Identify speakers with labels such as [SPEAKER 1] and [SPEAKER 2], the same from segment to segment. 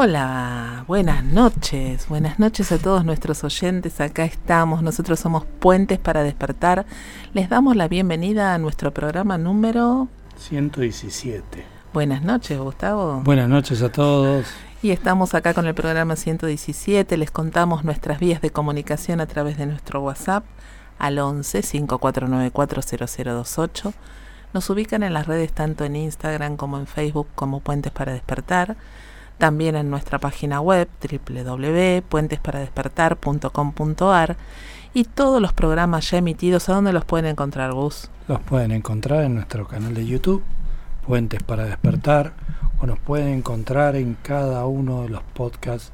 [SPEAKER 1] Hola, buenas noches, buenas noches a todos nuestros oyentes, acá estamos, nosotros somos Puentes para Despertar, les damos la bienvenida a nuestro programa número
[SPEAKER 2] 117.
[SPEAKER 1] Buenas noches, Gustavo.
[SPEAKER 2] Buenas noches a todos.
[SPEAKER 1] Y estamos acá con el programa 117, les contamos nuestras vías de comunicación a través de nuestro WhatsApp al 11 5494 0028. Nos ubican en las redes tanto en Instagram como en Facebook como Puentes para Despertar también en nuestra página web www.puentesparadespertar.com.ar y todos los programas ya emitidos, ¿a dónde los pueden encontrar, Gus?
[SPEAKER 2] Los pueden encontrar en nuestro canal de YouTube, Puentes para Despertar, o nos pueden encontrar en cada uno de los podcasts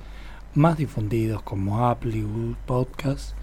[SPEAKER 2] más difundidos como Apple Podcasts,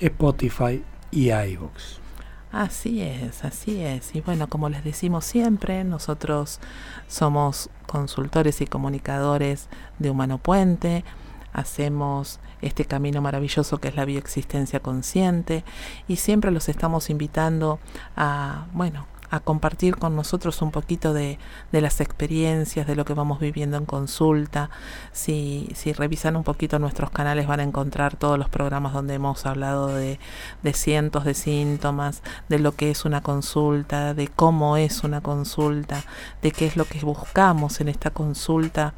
[SPEAKER 2] Spotify y iVoox.
[SPEAKER 1] Así es, así es. Y bueno, como les decimos siempre, nosotros somos consultores y comunicadores de Humano Puente, hacemos este camino maravilloso que es la bioexistencia consciente y siempre los estamos invitando a, bueno, a compartir con nosotros un poquito de, de, las experiencias, de lo que vamos viviendo en consulta. Si, si revisan un poquito nuestros canales van a encontrar todos los programas donde hemos hablado de, de cientos de síntomas, de lo que es una consulta, de cómo es una consulta, de qué es lo que buscamos en esta consulta,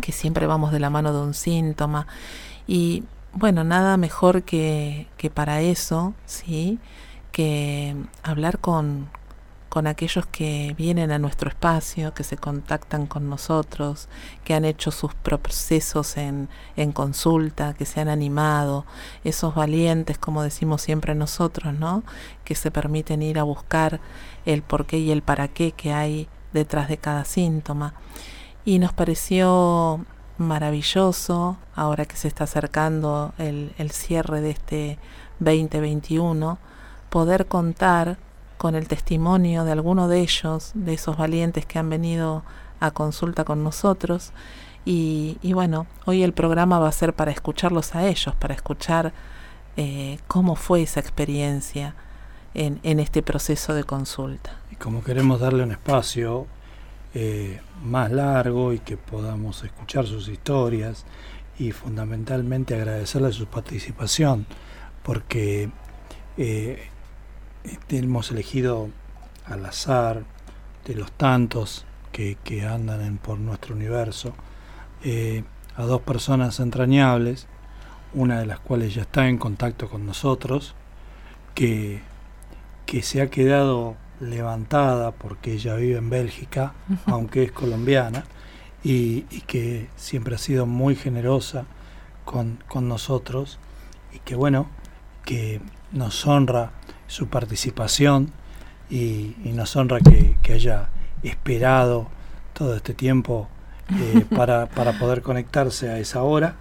[SPEAKER 1] que siempre vamos de la mano de un síntoma. Y bueno, nada mejor que, que para eso, ¿sí? que hablar con, con aquellos que vienen a nuestro espacio, que se contactan con nosotros, que han hecho sus procesos en, consulta, que se han animado, esos valientes, como decimos siempre nosotros, ¿no? Que se permiten ir a buscar el por qué y el para qué que hay detrás de cada síntoma. Y nos pareció maravilloso, ahora que se está acercando el cierre de este 2021, poder contar con el testimonio de alguno de ellos, de esos valientes que han venido a consulta con nosotros. Y, bueno, hoy el programa va a ser para escucharlos a ellos, para escuchar eh, cómo fue esa experiencia en, en, este proceso de consulta.
[SPEAKER 2] Y como queremos darle un espacio eh, más largo y que podamos escuchar sus historias y fundamentalmente agradecerle su participación, porque eh, este, hemos elegido al azar de los tantos que, que andan en, por nuestro universo eh, a dos personas entrañables, una de las cuales ya está en contacto con nosotros, que, que se ha quedado levantada porque ella vive en Bélgica, aunque es colombiana, y, y, que siempre ha sido muy generosa con, con nosotros y que bueno, que nos honra su participación y, y nos honra que, que, haya esperado todo este tiempo eh, para, para poder conectarse a esa hora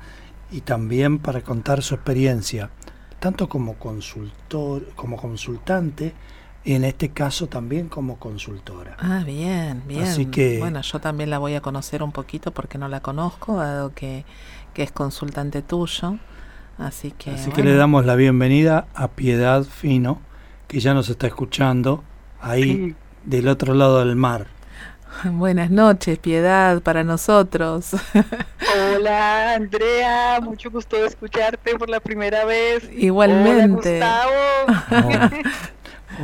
[SPEAKER 2] y también para contar su experiencia, tanto como consultor, como consultante, y en este caso también como consultora.
[SPEAKER 1] Ah, bien, bien.
[SPEAKER 2] Así que,
[SPEAKER 1] bueno, yo también la voy a conocer un poquito porque no la conozco, dado que, que es consultante tuyo. Así que,
[SPEAKER 2] así bueno. que le damos la bienvenida a Piedad Fino, que ya nos está escuchando ahí sí. del otro lado del mar.
[SPEAKER 1] Buenas noches, Piedad, para nosotros.
[SPEAKER 3] Hola, Andrea, mucho gusto de escucharte por la primera vez.
[SPEAKER 1] Igualmente.
[SPEAKER 3] Hola, Gustavo.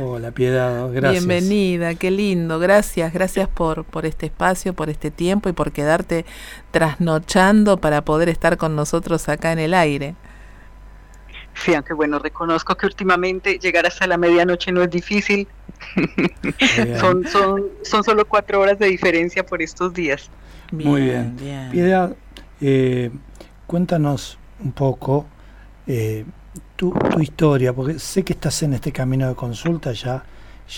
[SPEAKER 2] Hola, Piedad, gracias.
[SPEAKER 1] Bienvenida, qué lindo. Gracias, gracias por, por este espacio, por este tiempo y por quedarte trasnochando para poder estar con nosotros acá en el aire.
[SPEAKER 3] Sí, aunque bueno, reconozco que últimamente llegar hasta la medianoche no es difícil. son, son, son solo cuatro horas de diferencia por estos días.
[SPEAKER 2] Bien, Muy bien. bien. Piedad, eh, cuéntanos un poco eh, tu, tu, historia, porque sé que estás en este camino de consulta, ya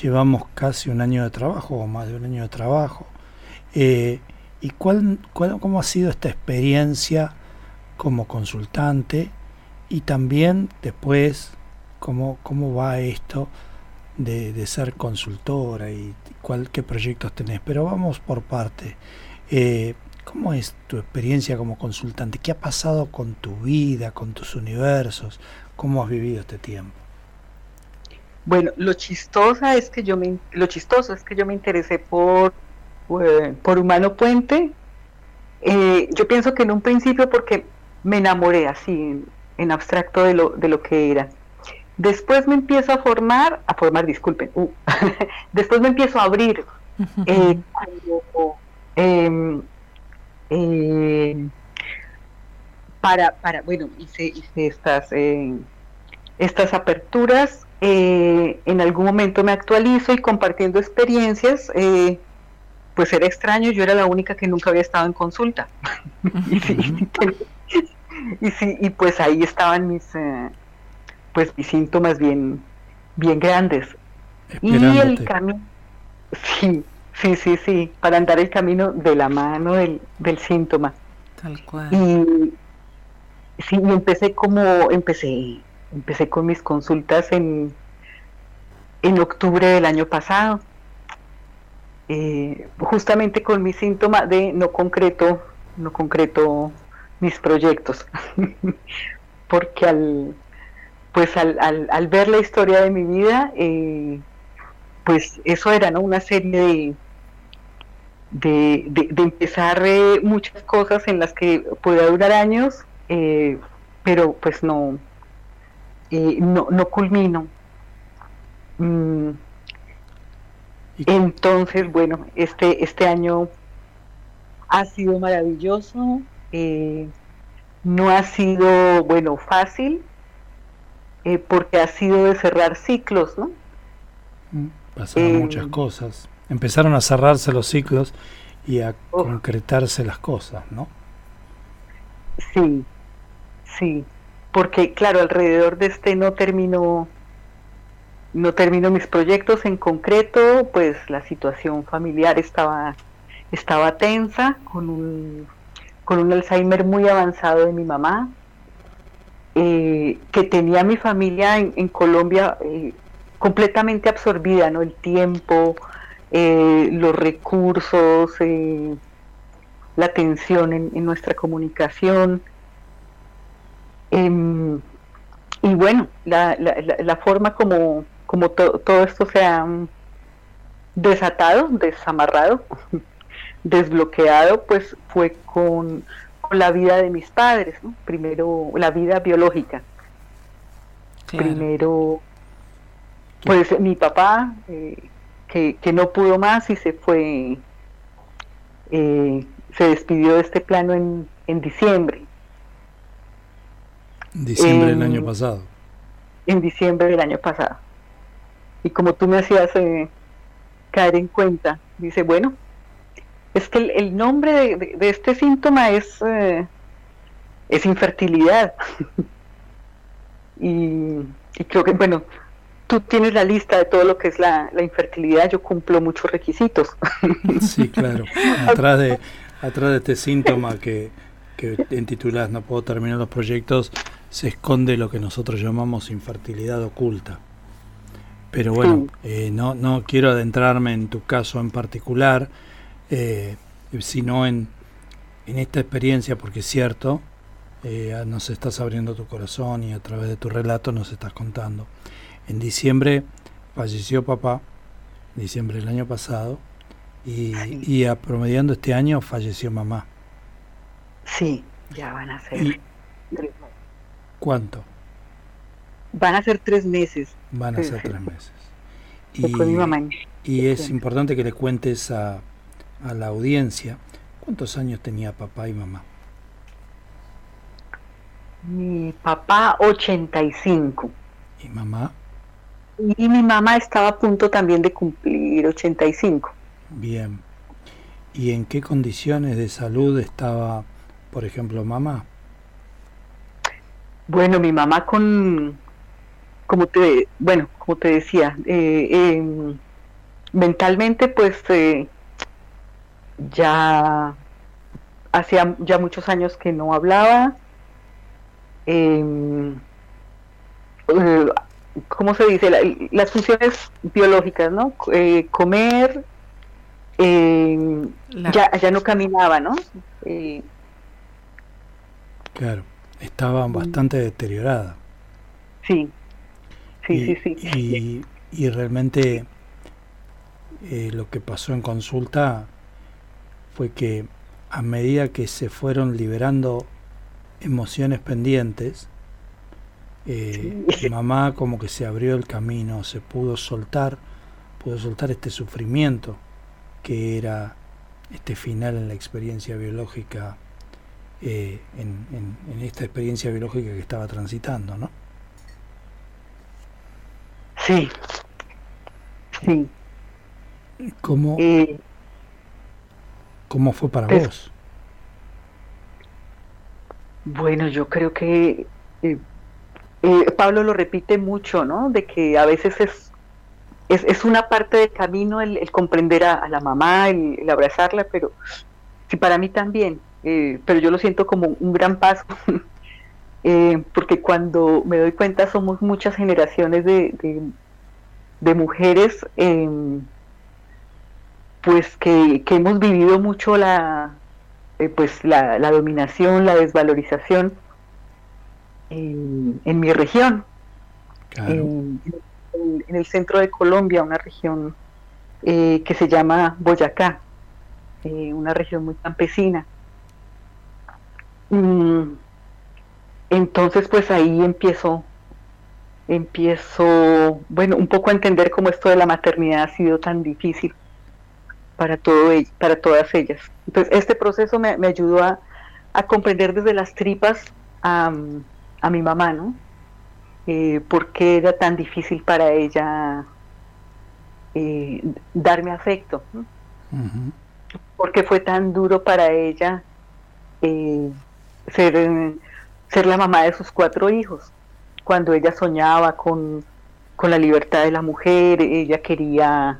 [SPEAKER 2] llevamos casi un año de trabajo o más de un año de trabajo. Eh, ¿Y cuál, cuál, cómo ha sido esta experiencia como consultante? Y también después cómo, cómo va esto de, de, ser consultora y cuál, qué proyectos tenés. Pero vamos por parte. Eh, ¿Cómo es tu experiencia como consultante? ¿Qué ha pasado con tu vida, con tus universos? ¿Cómo has vivido este tiempo?
[SPEAKER 3] Bueno, lo chistosa es que yo me, lo chistoso es que yo me interesé por, por Humano Puente Eh, yo pienso que en un principio porque me enamoré así en, abstracto de lo, de lo que era. Después me empiezo a formar, a formar, disculpen, uh, después me empiezo a abrir. Eh, em, eh, para, para, bueno, hice, hice estas, estas aperturas. en algún momento me actualizo y compartiendo experiencias pues era extraño, yo era la única que nunca había estado en consulta. y, sí, y, pues ahí estaban mis, eh, pues mis síntomas bien, bien grandes. Y el camino, sí, sí, sí, sí, para andar el camino de la mano del, del síntoma.
[SPEAKER 1] Tal cual.
[SPEAKER 3] Y sí, y empecé como, empecé, empecé con mis consultas en, en octubre del año pasado eh, justamente con mi síntoma de no concreto, no concreto mis proyectos, porque al, pues al, al, ver la historia de mi vida, eh, pues eso era ¿no? una serie de, de, empezar eh, muchas cosas en las que pueda durar años, pero pues no, no, no culmino. Mm, entonces, bueno, este, este año ha sido maravilloso, eh, no ha sido, bueno, fácil, eh, porque ha sido de cerrar ciclos, ¿no?
[SPEAKER 2] Mm, pasaron muchas eh, cosas. Empezaron a cerrarse los ciclos y a oh. concretarse las cosas, ¿no?
[SPEAKER 3] Sí, sí, porque claro, alrededor de este no terminó no termino mis proyectos en concreto, pues la situación familiar estaba, estaba tensa, con un, con un Alzheimer muy avanzado de mi mamá, eh, que tenía mi familia en, Colombia eh, completamente absorbida, ¿no? El tiempo, eh, los recursos, la atención en, nuestra comunicación. Em, y bueno, la, forma como, como todo esto se ha desatado, desamarrado, desbloqueado, pues fue con, la vida de mis padres, primero la vida biológica. Primero, pues mi papá, eh, que, no pudo más y se fue, eh, se despidió de este plano en, en diciembre.
[SPEAKER 2] Diciembre del año pasado.
[SPEAKER 3] En diciembre del año pasado y como tú me hacías eh, caer en cuenta, dice, bueno, es que el, nombre de, este síntoma es, eh, es infertilidad. y, creo que, bueno, tú tienes la lista de todo lo que es la, infertilidad, yo cumplo muchos requisitos.
[SPEAKER 2] sí, claro. Atrás de, atrás de este síntoma que, que titulas No puedo terminar los proyectos, se esconde lo que nosotros llamamos infertilidad oculta. Pero bueno, eh, no, no quiero adentrarme en tu caso en particular, eh, sino en, en esta experiencia, porque es cierto, eh, nos estás abriendo tu corazón y a través de tu relato nos estás contando. En diciembre falleció papá, diciembre del año pasado, y, y a promediando este año falleció mamá.
[SPEAKER 3] Sí, ya van a ser.
[SPEAKER 2] ¿Cuánto?
[SPEAKER 3] Van a ser tres meses.
[SPEAKER 2] Van a ser tres meses. Y, y es importante que le cuentes a, a la audiencia cuántos años tenía papá y mamá.
[SPEAKER 3] Mi papá 85.
[SPEAKER 2] ¿Y mamá?
[SPEAKER 3] Y mi mamá estaba a punto también de cumplir 85.
[SPEAKER 2] Bien. ¿Y en qué condiciones de salud estaba, por ejemplo, mamá?
[SPEAKER 3] Bueno, mi mamá con como te, bueno, como te decía, eh, em, mentalmente pues eh, ya hacía ya muchos años que no hablaba. Em, eh, ¿Cómo se dice? las funciones biológicas, ¿no? comer, em, ya, ya no caminaba, ¿no?
[SPEAKER 2] claro, estaba bastante deteriorada.
[SPEAKER 3] Sí, sí, sí, sí.
[SPEAKER 2] Y, realmente eh, lo que pasó en consulta fue que a medida que se fueron liberando emociones pendientes, eh, mamá como que se abrió el camino, se pudo soltar, pudo soltar este sufrimiento que era este final en la experiencia biológica, eh, en, esta experiencia biológica que estaba transitando, ¿no?
[SPEAKER 3] Sí, sí.
[SPEAKER 2] ¿Cómo, eh, ¿cómo fue para vos?
[SPEAKER 3] Bueno, yo creo que eh, Pablo lo repite mucho, ¿no? De que a veces es es, es una parte del camino el, comprender a, la mamá, el, abrazarla, pero sí, para mí también, eh, pero yo lo siento como un gran paso, eh, porque cuando me doy cuenta somos muchas generaciones de, de, mujeres em, pues que, que, hemos vivido mucho la, eh, pues la, la, dominación, la desvalorización en, en mi región. Claro en, el centro de Colombia, una región eh, que se llama Boyacá, eh, una región muy campesina. Mm, entonces, pues ahí empiezo, empiezo, bueno, un poco a entender cómo esto de la maternidad ha sido tan difícil para todo para todas ellas. Entonces, este proceso me, ayudó a, comprender desde las tripas a, a mi mamá, ¿no? eh, por qué era tan difícil para ella eh, darme afecto, por qué fue tan duro para ella eh, ser, ser la mamá de sus cuatro hijos, cuando ella soñaba con, con la libertad de la mujer, ella quería,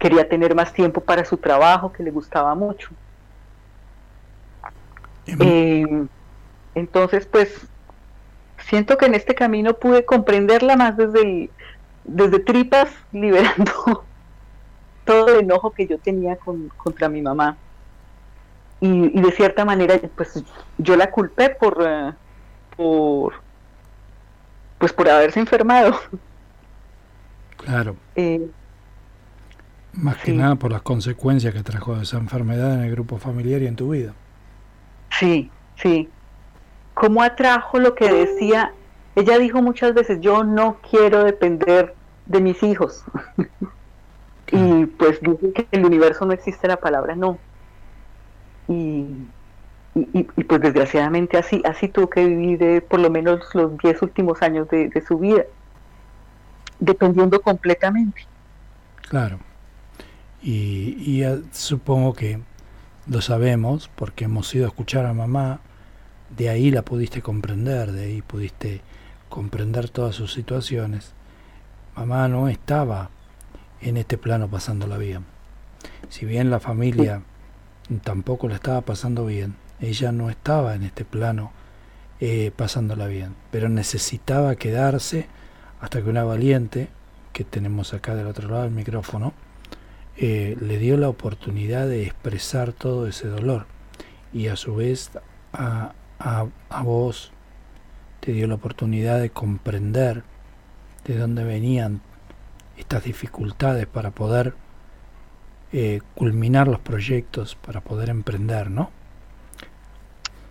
[SPEAKER 3] quería tener más tiempo para su trabajo, que le gustaba mucho. Eh, entonces, pues siento que en este camino pude comprenderla más desde, desde tripas, liberando todo el enojo que yo tenía contra mi mamá. Y, de cierta manera, pues yo la culpé por, eh, por, pues por haberse enfermado.
[SPEAKER 2] Claro. Eh, más que nada por las consecuencias que trajo esa enfermedad en el grupo familiar y en tu vida.
[SPEAKER 3] Sí, sí cómo atrajo lo que decía, ella dijo muchas veces, yo no quiero depender de mis hijos. y pues dice que en el universo no existe la palabra no. Y, y, pues desgraciadamente así, así tuvo que vivir eh, por lo menos los 10 últimos años de, su vida, dependiendo completamente.
[SPEAKER 2] Claro. Y, y supongo que lo sabemos porque hemos ido a escuchar a mamá de ahí la pudiste comprender, de ahí pudiste comprender todas sus situaciones. Mamá no estaba en este plano pasándola bien. Si bien la familia tampoco la estaba pasando bien, ella no estaba en este plano eh, pasándola bien, pero necesitaba quedarse hasta que una valiente, que tenemos acá del otro lado del micrófono, eh, le dio la oportunidad de expresar todo ese dolor y a su vez a, a, vos te dio la oportunidad de comprender de dónde venían estas dificultades para poder eh, culminar los proyectos, para poder emprender, ¿no?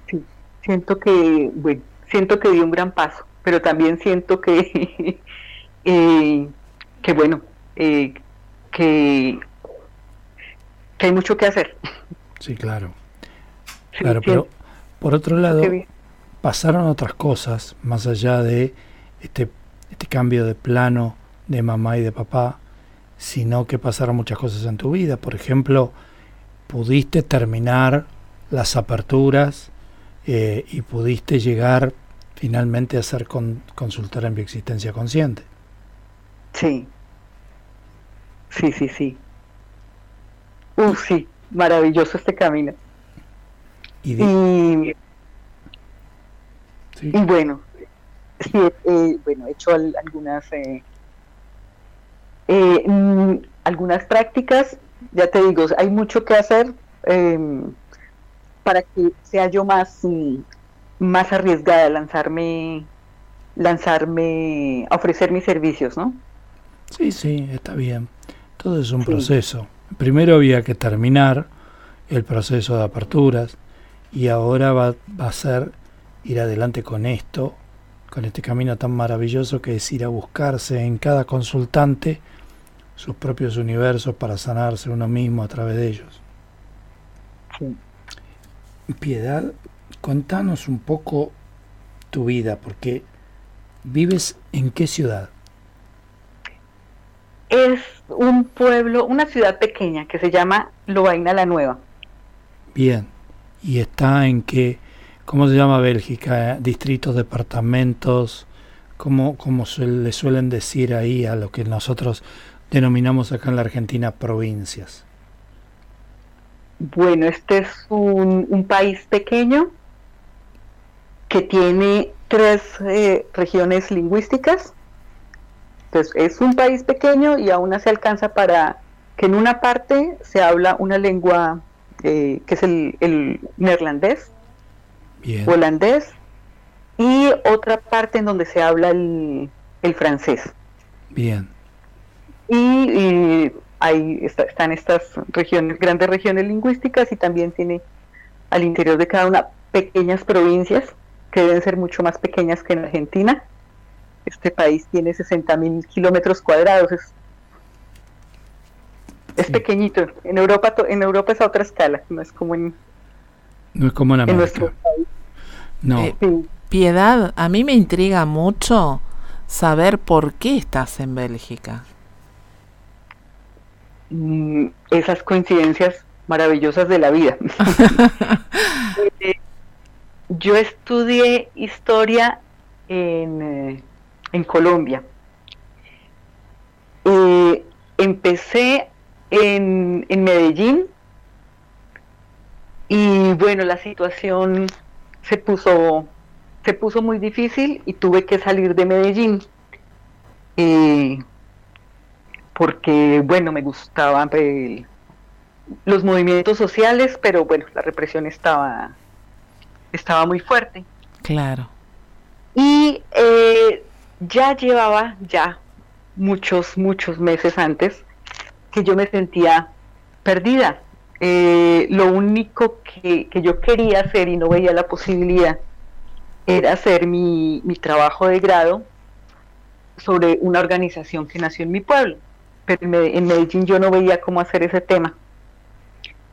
[SPEAKER 3] Sí, siento que, bueno, siento que dio un gran paso, pero también siento que, eh, que bueno, eh, que, que hay mucho que hacer.
[SPEAKER 2] Sí, claro. claro, pero por otro lado, pasaron otras cosas más allá de este, este cambio de plano de mamá y de papá, sino que pasaron muchas cosas en tu vida. Por ejemplo, pudiste terminar las aperturas eh, y pudiste llegar finalmente a ser con, consultora en bioexistencia consciente.
[SPEAKER 3] Sí, sí, sí, sí. Uh, sí, maravilloso este camino. Y, bueno, sí, eh, bueno, he hecho algunas eh, eh, mm, algunas prácticas, ya te digo, hay mucho que hacer em, para que sea yo más, mm, más arriesgada lanzarme, lanzarme, a ofrecer mis servicios, ¿no?
[SPEAKER 2] Sí, sí, está bien. Todo es un proceso. Primero había que terminar el proceso de aperturas y ahora va, va a ser ir adelante con esto, con este camino tan maravilloso que es ir a buscarse en cada consultante sus propios universos para sanarse uno mismo a través de ellos. Piedad, contanos un poco tu vida, porque vives en qué ciudad?
[SPEAKER 3] Es un pueblo, una ciudad pequeña que se llama Lovaina la Nueva.
[SPEAKER 2] Bien, ¿y está en qué? ¿Cómo se llama Bélgica? ¿Distritos, departamentos? ¿Cómo, cómo le suelen decir ahí a lo que nosotros denominamos acá en la Argentina provincias?
[SPEAKER 3] Bueno, este es un, país pequeño que tiene tres eh, regiones lingüísticas. Entonces, es un país pequeño y aún se alcanza para que en una parte se habla una lengua eh, que es el, neerlandés, holandés, y otra parte en donde se habla el, el francés.
[SPEAKER 2] Bien
[SPEAKER 3] y, ahí están estas regiones, grandes regiones lingüísticas y también tiene al interior de cada una pequeñas provincias que deben ser mucho más pequeñas que en Argentina. Este país tiene 60 mil kilómetros cuadrados, es, es pequeñito. En Europa, en Europa es a otra escala, no es como en,
[SPEAKER 2] no es como en, nuestro país.
[SPEAKER 1] No. Eh, Piedad, a mí me intriga mucho saber por qué estás en Bélgica.
[SPEAKER 3] Mm, esas coincidencias maravillosas de la vida. Eh, yo estudié historia en, eh, en Colombia. Eh, empecé en, en Medellín y bueno, la situación se puso, se puso muy difícil y tuve que salir de Medellín porque, bueno, me gustaban los movimientos sociales, pero bueno, la represión estaba, estaba muy fuerte.
[SPEAKER 1] Claro.
[SPEAKER 3] Y eh, ya llevaba ya muchos, muchos meses antes que yo me sentía perdida. Eh, lo único que, yo quería hacer y no veía la posibilidad era hacer mi, mi trabajo de grado sobre una organización que nació en mi pueblo pero en Medellín yo no veía cómo hacer ese tema.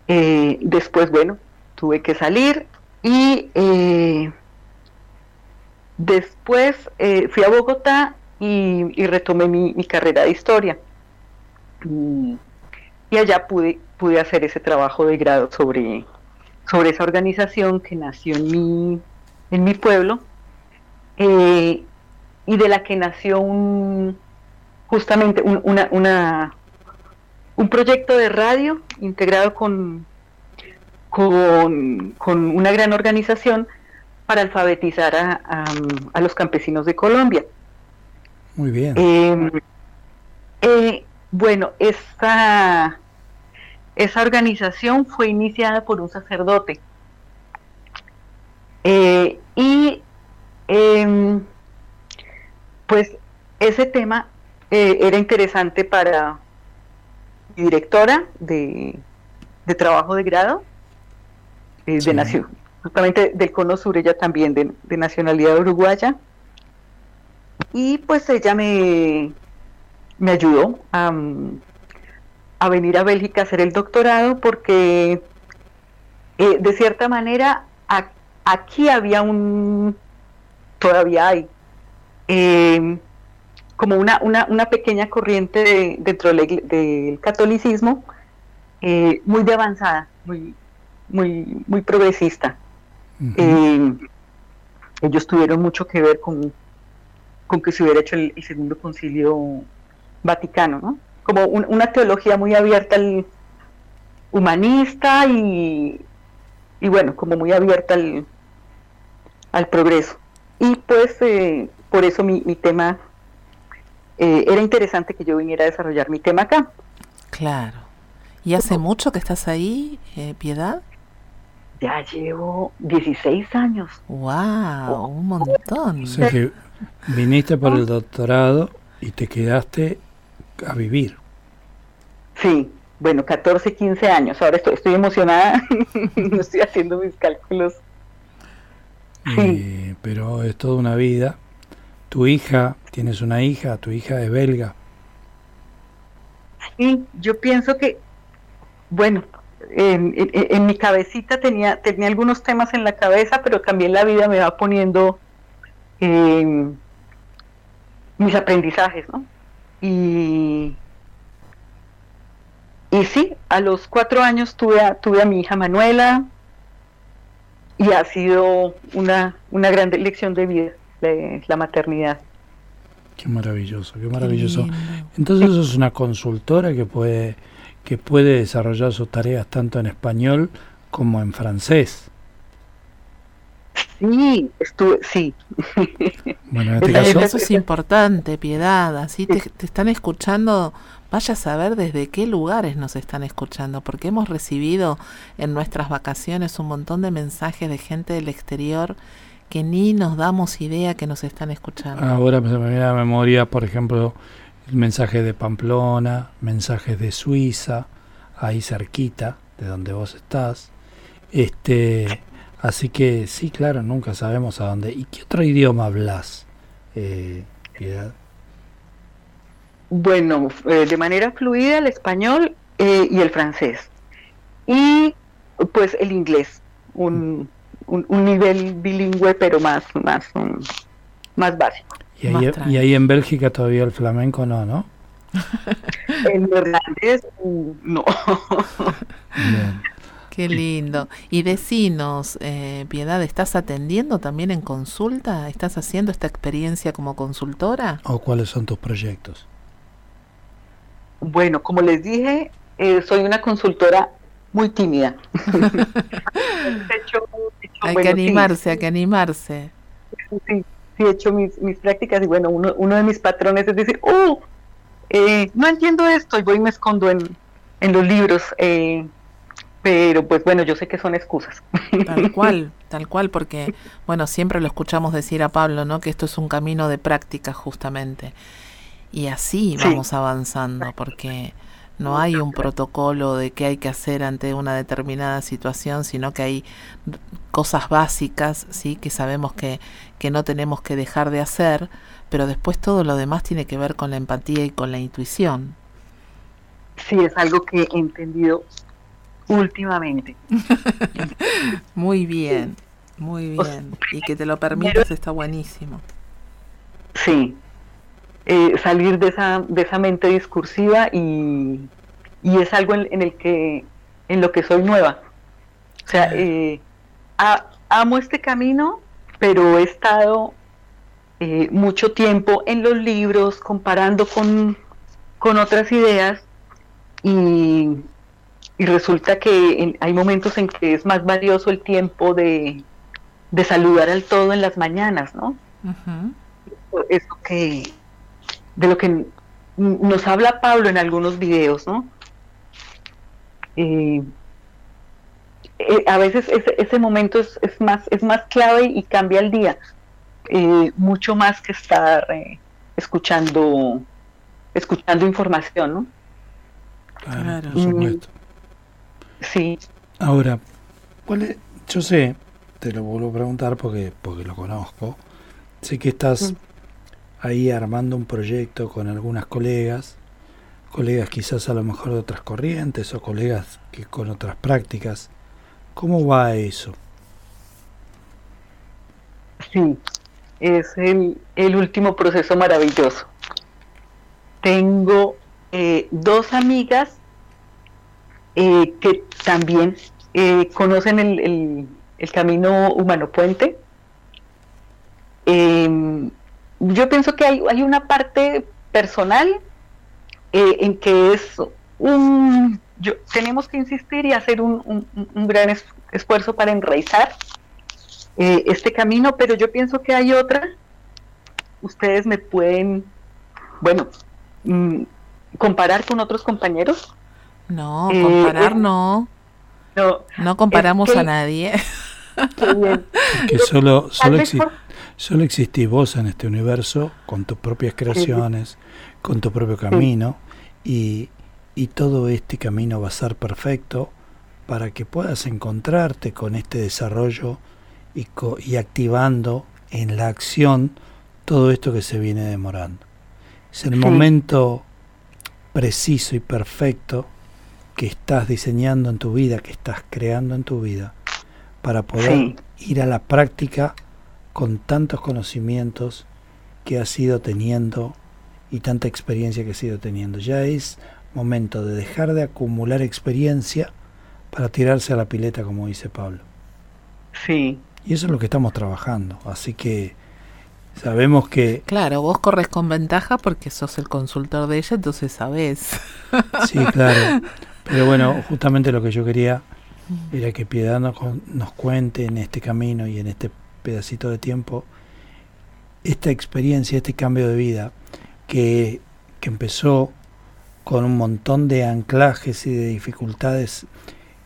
[SPEAKER 3] Eh, después, bueno, tuve que salir y eh, después eh, fui a Bogotá y, retomé mi, carrera de historia. Y, allá pude, hacer ese trabajo de grado sobre, sobre esa organización que nació en mi, en mi pueblo y de la que nació un, justamente un, una, un proyecto de radio integrado con, con, una gran organización para alfabetizar a, a, los campesinos de Colombia.
[SPEAKER 2] Muy bien.
[SPEAKER 3] Em, eh, bueno, esa, esa organización fue iniciada por un sacerdote. Eh, y em, pues ese tema eh, era interesante para mi directora de, trabajo de grado, de nación, justamente del Cono Sur, ella también de, nacionalidad uruguaya. Y pues ella me, me ayudó a, a venir a Bélgica a hacer el doctorado porque eh, de cierta manera aquí había un, todavía hay, como una, una, una pequeña corriente dentro del, catolicismo eh, muy de avanzada, muy, muy, muy progresista. Eh, ellos tuvieron mucho que ver con, con que se hubiera hecho el, segundo concilio vaticano, ¿no? Como una teología muy abierta al humanista y, y bueno, como muy abierta al, al progreso. Y pues eh, por eso mi, mi tema eh, era interesante que yo viniera a desarrollar mi tema acá.
[SPEAKER 1] Claro. ¿Y hace mucho que estás ahí, eh, Piedad?
[SPEAKER 3] Ya llevo 16 años.
[SPEAKER 1] ¡Wow! Un montón.
[SPEAKER 2] O sea que viniste por el doctorado y te quedaste a vivir.
[SPEAKER 3] Sí, bueno, 14, 15 años. Ahora estoy, estoy emocionada, no estoy haciendo mis cálculos.
[SPEAKER 2] Sí. pero es toda una vida. Tu hija, tienes una hija, tu hija es belga.
[SPEAKER 3] Sí, yo pienso que, bueno, en, mi cabecita tenía, tenía algunos temas en la cabeza, pero también la vida me va poniendo eh, mis aprendizajes, ¿no? Y, y sí, a los cuatro años tuve a, tuve a mi hija Manuela y ha sido una, una gran lección de vida, la maternidad.
[SPEAKER 2] Qué maravilloso, qué maravilloso. Entonces eso es una consultora que puede, que puede desarrollar sus tareas tanto en español como en francés.
[SPEAKER 3] Sí, estuve, sí.
[SPEAKER 1] Bueno, en este caso... Eso es importante, Piedad. Así te, te, están escuchando, vaya a saber desde qué lugares nos están escuchando, porque hemos recibido en nuestras vacaciones un montón de mensajes de gente del exterior que ni nos damos idea que nos están escuchando.
[SPEAKER 2] Ahora me viene a la memoria, por ejemplo, el mensaje de Pamplona, mensajes de Suiza, ahí cerquita de donde vos estás. Este, así que sí, claro, nunca sabemos a dónde. ¿Y qué otro idioma hablas, eh,
[SPEAKER 3] Bueno, eh, de manera fluida el español eh, y el francés. Y pues el inglés, un, un, nivel bilingüe, pero más, más, más básico.
[SPEAKER 2] Y ahí, y ahí en Bélgica todavía el flamenco no, ¿no?
[SPEAKER 3] el irlandés no.
[SPEAKER 1] Qué lindo. Y decinos, eh, Piedad, ¿estás atendiendo también en consulta? ¿Estás haciendo esta experiencia como consultora?
[SPEAKER 2] ¿O cuáles son tus proyectos?
[SPEAKER 3] Bueno, como les dije, eh, soy una consultora muy tímida.
[SPEAKER 1] hay que animarse, hay que animarse.
[SPEAKER 3] Sí, sí, he hecho mis, mis prácticas y bueno, uno, uno de mis patrones es decir, oh, eh, no entiendo esto y voy y me escondo en, en los libros. Eh, pero pues bueno, yo sé que son excusas.
[SPEAKER 1] Tal cual, tal cual, porque bueno, siempre lo escuchamos decir a Pablo, ¿no? Que esto es un camino de práctica justamente. Y así vamos avanzando, porque no hay un protocolo de qué hay que hacer ante una determinada situación, sino que hay cosas básicas, sí, que sabemos que, que no tenemos que dejar de hacer, pero después todo lo demás tiene que ver con la empatía y con la intuición.
[SPEAKER 3] Sí, es algo que he entendido últimamente.
[SPEAKER 1] muy bien, muy bien. Y que te lo permitas está buenísimo.
[SPEAKER 3] Sí, eh, salir de esa, de esa mente discursiva y, y es algo en, el que, en lo que soy nueva. O sea, eh, amo este camino, pero he estado eh, mucho tiempo en los libros comparando con, con otras ideas y, y resulta que hay momentos en que es más valioso el tiempo de, de saludar al todo en las mañanas, ¿no? Eso que, de lo que nos habla Pablo en algunos videos, ¿no? Eh, eh, a veces ese, ese momento es, es, más, es más clave y cambia el día, eh, mucho más que estar escuchando, escuchando información, ¿no?
[SPEAKER 2] Claro, por supuesto.
[SPEAKER 3] Sí.
[SPEAKER 2] Ahora, ¿cuál yo sé, te lo vuelvo a preguntar porque, porque lo conozco, sé que estás ahí armando un proyecto con algunas colegas, colegas quizás a lo mejor de otras corrientes o colegas que con otras prácticas. ¿Cómo va eso?
[SPEAKER 3] Sí, es el, último proceso maravilloso. Tengo eh, dos amigas eh, que también eh, conocen el, el, camino humano puente. Eh, yo pienso que hay, hay una parte personal eh, en que es un... Yo, tenemos que insistir y hacer un, un, gran esfuerzo para enraizar eh, este camino, pero yo pienso que hay otra. Ustedes me pueden, bueno, mm, comparar con otros compañeros.
[SPEAKER 1] No, eh, comparar no. No, no comparamos a nadie.
[SPEAKER 2] Que solo, solo, Solo existís vos en este universo con tus propias creaciones, con tu propio camino y, y todo este camino va a ser perfecto para que puedas encontrarte con este desarrollo y, y activando en la acción todo esto que se viene demorando. Es el momento preciso y perfecto que estás diseñando en tu vida, que estás creando en tu vida, para poder ir a la práctica con tantos conocimientos que has ido teniendo y tanta experiencia que has ido teniendo. Ya es momento de dejar de acumular experiencia para tirarse a la pileta, como dice Pablo.
[SPEAKER 3] Sí.
[SPEAKER 2] Y eso es lo que estamos trabajando. Así que sabemos que...
[SPEAKER 1] Claro, vos corres con ventaja porque sos el consultor de ella, entonces sabés.
[SPEAKER 2] Sí, claro. Pero bueno, justamente lo que yo quería era que Piedad nos, nos cuente en este camino y en este pedacito de tiempo esta experiencia, este cambio de vida que, que empezó con un montón de anclajes y de dificultades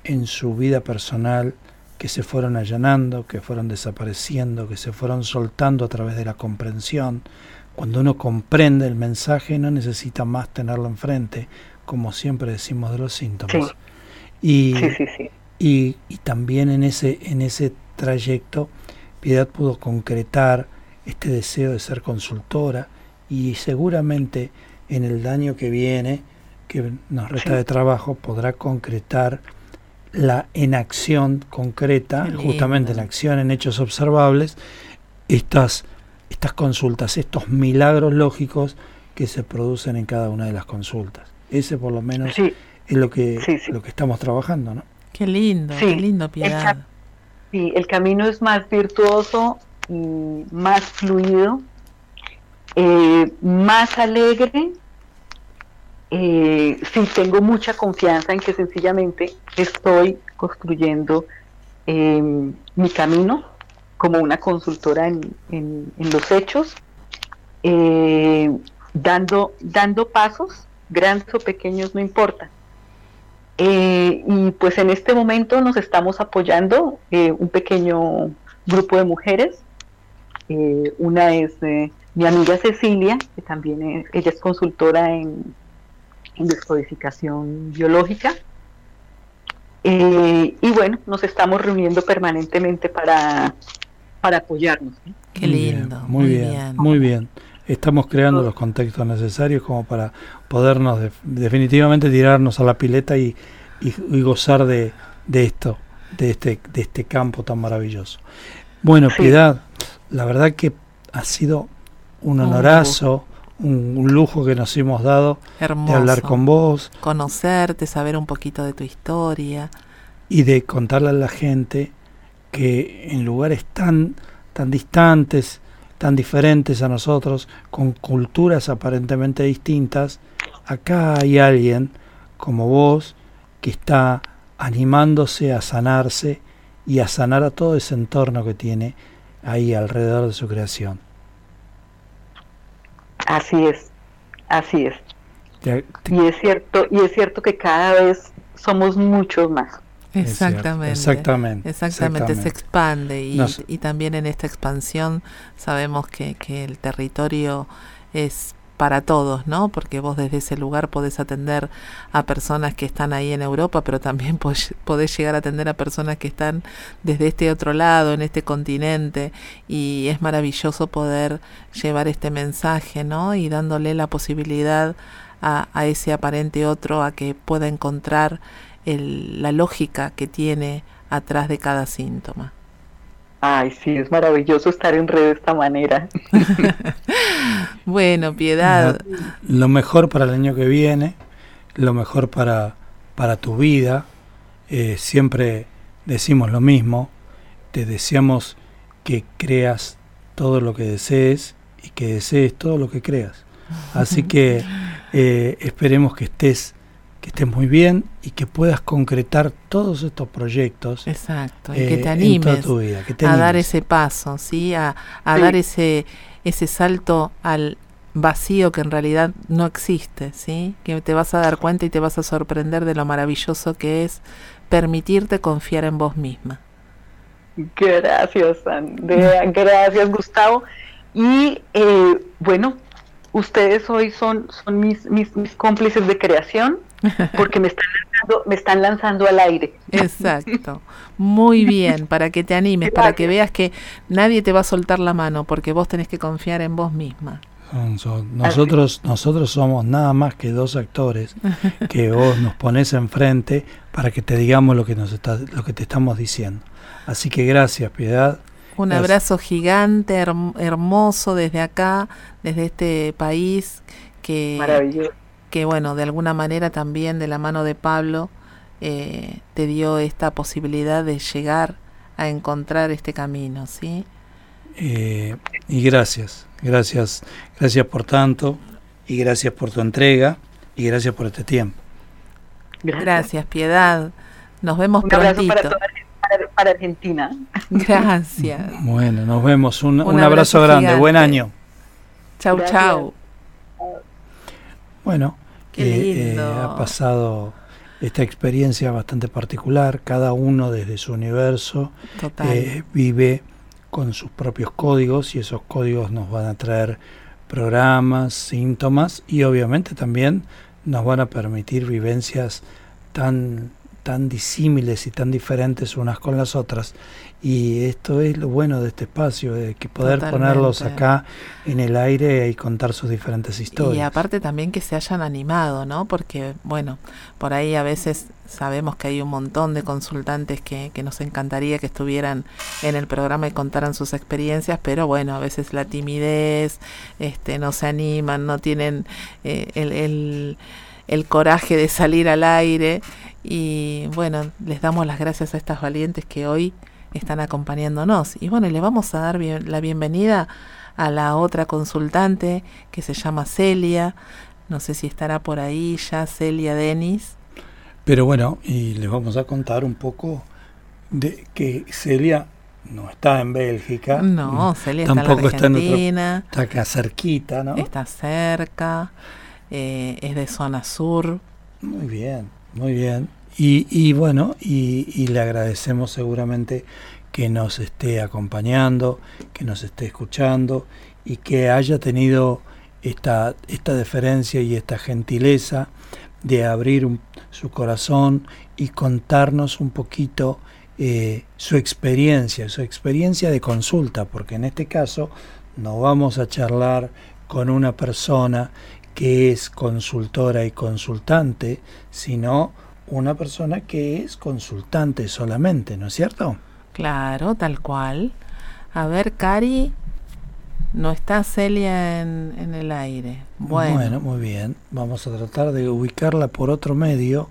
[SPEAKER 2] en su vida personal que se fueron allanando, que fueron desapareciendo, que se fueron soltando a través de la comprensión. Cuando uno comprende el mensaje no necesita más tenerlo enfrente, como siempre decimos de los síntomas. Y, y, y, también en ese, en ese trayecto Piedad pudo concretar este deseo de ser consultora y seguramente en el daño que viene, que nos resta de trabajo, podrá concretar la en acción concreta, justamente en acción, en hechos observables, estas, estas consultas, estos milagros lógicos que se producen en cada una de las consultas. Ese por lo menos es lo que, lo que estamos trabajando, ¿no?
[SPEAKER 1] Qué lindo, qué lindo, Piedad.
[SPEAKER 3] Sí, el camino es más virtuoso y más fluido, eh, más alegre eh, sí tengo mucha confianza en que sencillamente estoy construyendo em, mi camino como una consultora en, los hechos, eh, dando, dando pasos, grandes o pequeños, no importa. Eh, y pues en este momento nos estamos apoyando un pequeño grupo de mujeres. una es mi amiga Cecilia, que también ella es consultora en descodificación biológica. Eh, y bueno, nos estamos reuniendo permanentemente para, para apoyarnos.
[SPEAKER 1] Qué lindo.
[SPEAKER 2] Muy, bien, muy bien. Estamos creando los contextos necesarios como para podernos definitivamente tirarnos a la pileta y, y, gozar de, de, esto, de este, de este campo tan maravilloso. Bueno, Piedad, la verdad que ha sido un honorazo un, lujo que nos hemos dado de hablar con vos.
[SPEAKER 1] Conocerte, saber un poquito de tu historia.
[SPEAKER 2] Y de contarle a la gente que en lugares tan, tan distantes, tan diferentes a nosotros, con culturas aparentemente distintas, acá hay alguien como vos que está animándose a sanarse y a sanar a todo ese entorno que tiene ahí alrededor de su creación.
[SPEAKER 3] Así es, así es. Y es cierto, y es cierto que cada vez somos muchos más.
[SPEAKER 1] Exactamente,
[SPEAKER 2] exactamente,
[SPEAKER 1] exactamente, se expande y, y, también en esta expansión sabemos que, que el territorio es para todos, ¿no? Porque vos desde ese lugar podés atender a personas que están ahí en Europa, pero también podés llegar a atender a personas que están desde este otro lado, en este continente, y es maravilloso poder llevar este mensaje, ¿no? Y dándole la posibilidad a, a ese aparente otro a que pueda encontrar el, la lógica que tiene atrás de cada síntoma.
[SPEAKER 3] Ay, sí, es maravilloso estar en red de esta manera.
[SPEAKER 1] bueno, piedad.
[SPEAKER 2] Lo mejor para el año que viene, lo mejor para, para tu vida. Eh, siempre decimos lo mismo. Te deseamos que creas todo lo que desees y que desees todo lo que creas. Así que eh, esperemos que estés que estés muy bien y que puedas concretar todos estos proyectos.
[SPEAKER 1] Exacto, y que te eh, animes a dar ese paso, ¿sí? A, dar ese, ese salto al vacío que en realidad no existe, ¿sí? Que te vas a dar cuenta y te vas a sorprender de lo maravilloso que es permitirte confiar en vos misma.
[SPEAKER 3] Gracias, Andrea. Gracias, Gustavo. Y eh, bueno, ustedes hoy son, son mis, mis, mis cómplices de creación porque me están lanzando, me están lanzando al aire.
[SPEAKER 1] Exacto. Muy bien, para que te animes, para que veas que nadie te va a soltar la mano, porque vos tenés que confiar en vos misma.
[SPEAKER 2] nosotros, nosotros somos nada más que dos actores que vos nos pones enfrente para que te digamos lo que nos está, lo que te estamos diciendo. Así que gracias, Piedad.
[SPEAKER 1] Un abrazo gigante, hermoso desde acá, desde este país que, que, bueno, de alguna manera también de la mano de Pablo eh, te dio esta posibilidad de llegar a encontrar este camino, ¿sí?
[SPEAKER 2] Eh, y gracias, gracias, gracias por tanto, y gracias por tu entrega, y gracias por este tiempo.
[SPEAKER 1] Gracias, Piedad. Nos vemos Un abrazo
[SPEAKER 3] para, Argentina.
[SPEAKER 1] Gracias.
[SPEAKER 2] Bueno, nos vemos. Un, abrazo, grande. Buen año.
[SPEAKER 1] Chau, chau.
[SPEAKER 2] Bueno, eh, ha pasado esta experiencia bastante particular, cada uno desde su universo eh, vive con sus propios códigos y esos códigos nos van a traer programas, síntomas y obviamente también nos van a permitir vivencias tan tan disímiles y tan diferentes unas con las otras. Y esto es lo bueno de este espacio, de que poder ponerlos acá en el aire y contar sus diferentes historias.
[SPEAKER 1] Y aparte también que se hayan animado, ¿no? Porque, bueno, por ahí a veces sabemos que hay un montón de consultantes que, que nos encantaría que estuvieran en el programa y contaran sus experiencias, pero bueno, a veces la timidez, este, no se animan, no tienen eh, el, el el coraje de salir al aire y bueno, les damos las gracias a estas valientes que hoy están acompañándonos. Y bueno, le vamos a dar la bienvenida a la otra consultante que se llama Celia. No sé si estará por ahí ya Celia Denis.
[SPEAKER 2] Pero bueno, y les vamos a contar un poco de que Celia no está en Bélgica.
[SPEAKER 1] No, Celia Tampoco está en Argentina.
[SPEAKER 2] Está, acá cerquita, ¿no?
[SPEAKER 1] Está cerca, eh, es de zona sur.
[SPEAKER 2] Muy bien. Muy bien. Y, y bueno, y, le agradecemos seguramente que nos esté acompañando, que nos esté escuchando y que haya tenido esta, esta deferencia y esta gentileza de abrir su corazón y contarnos un poquito eh, su experiencia, su experiencia de consulta, porque en este caso no vamos a charlar con una persona que es consultora y consultante, sino una persona que es consultante solamente, ¿no es cierto?
[SPEAKER 1] Claro, tal cual. A ver, Cari, no está Celia en, el aire. Bueno.
[SPEAKER 2] muy bien. Vamos a tratar de ubicarla por otro medio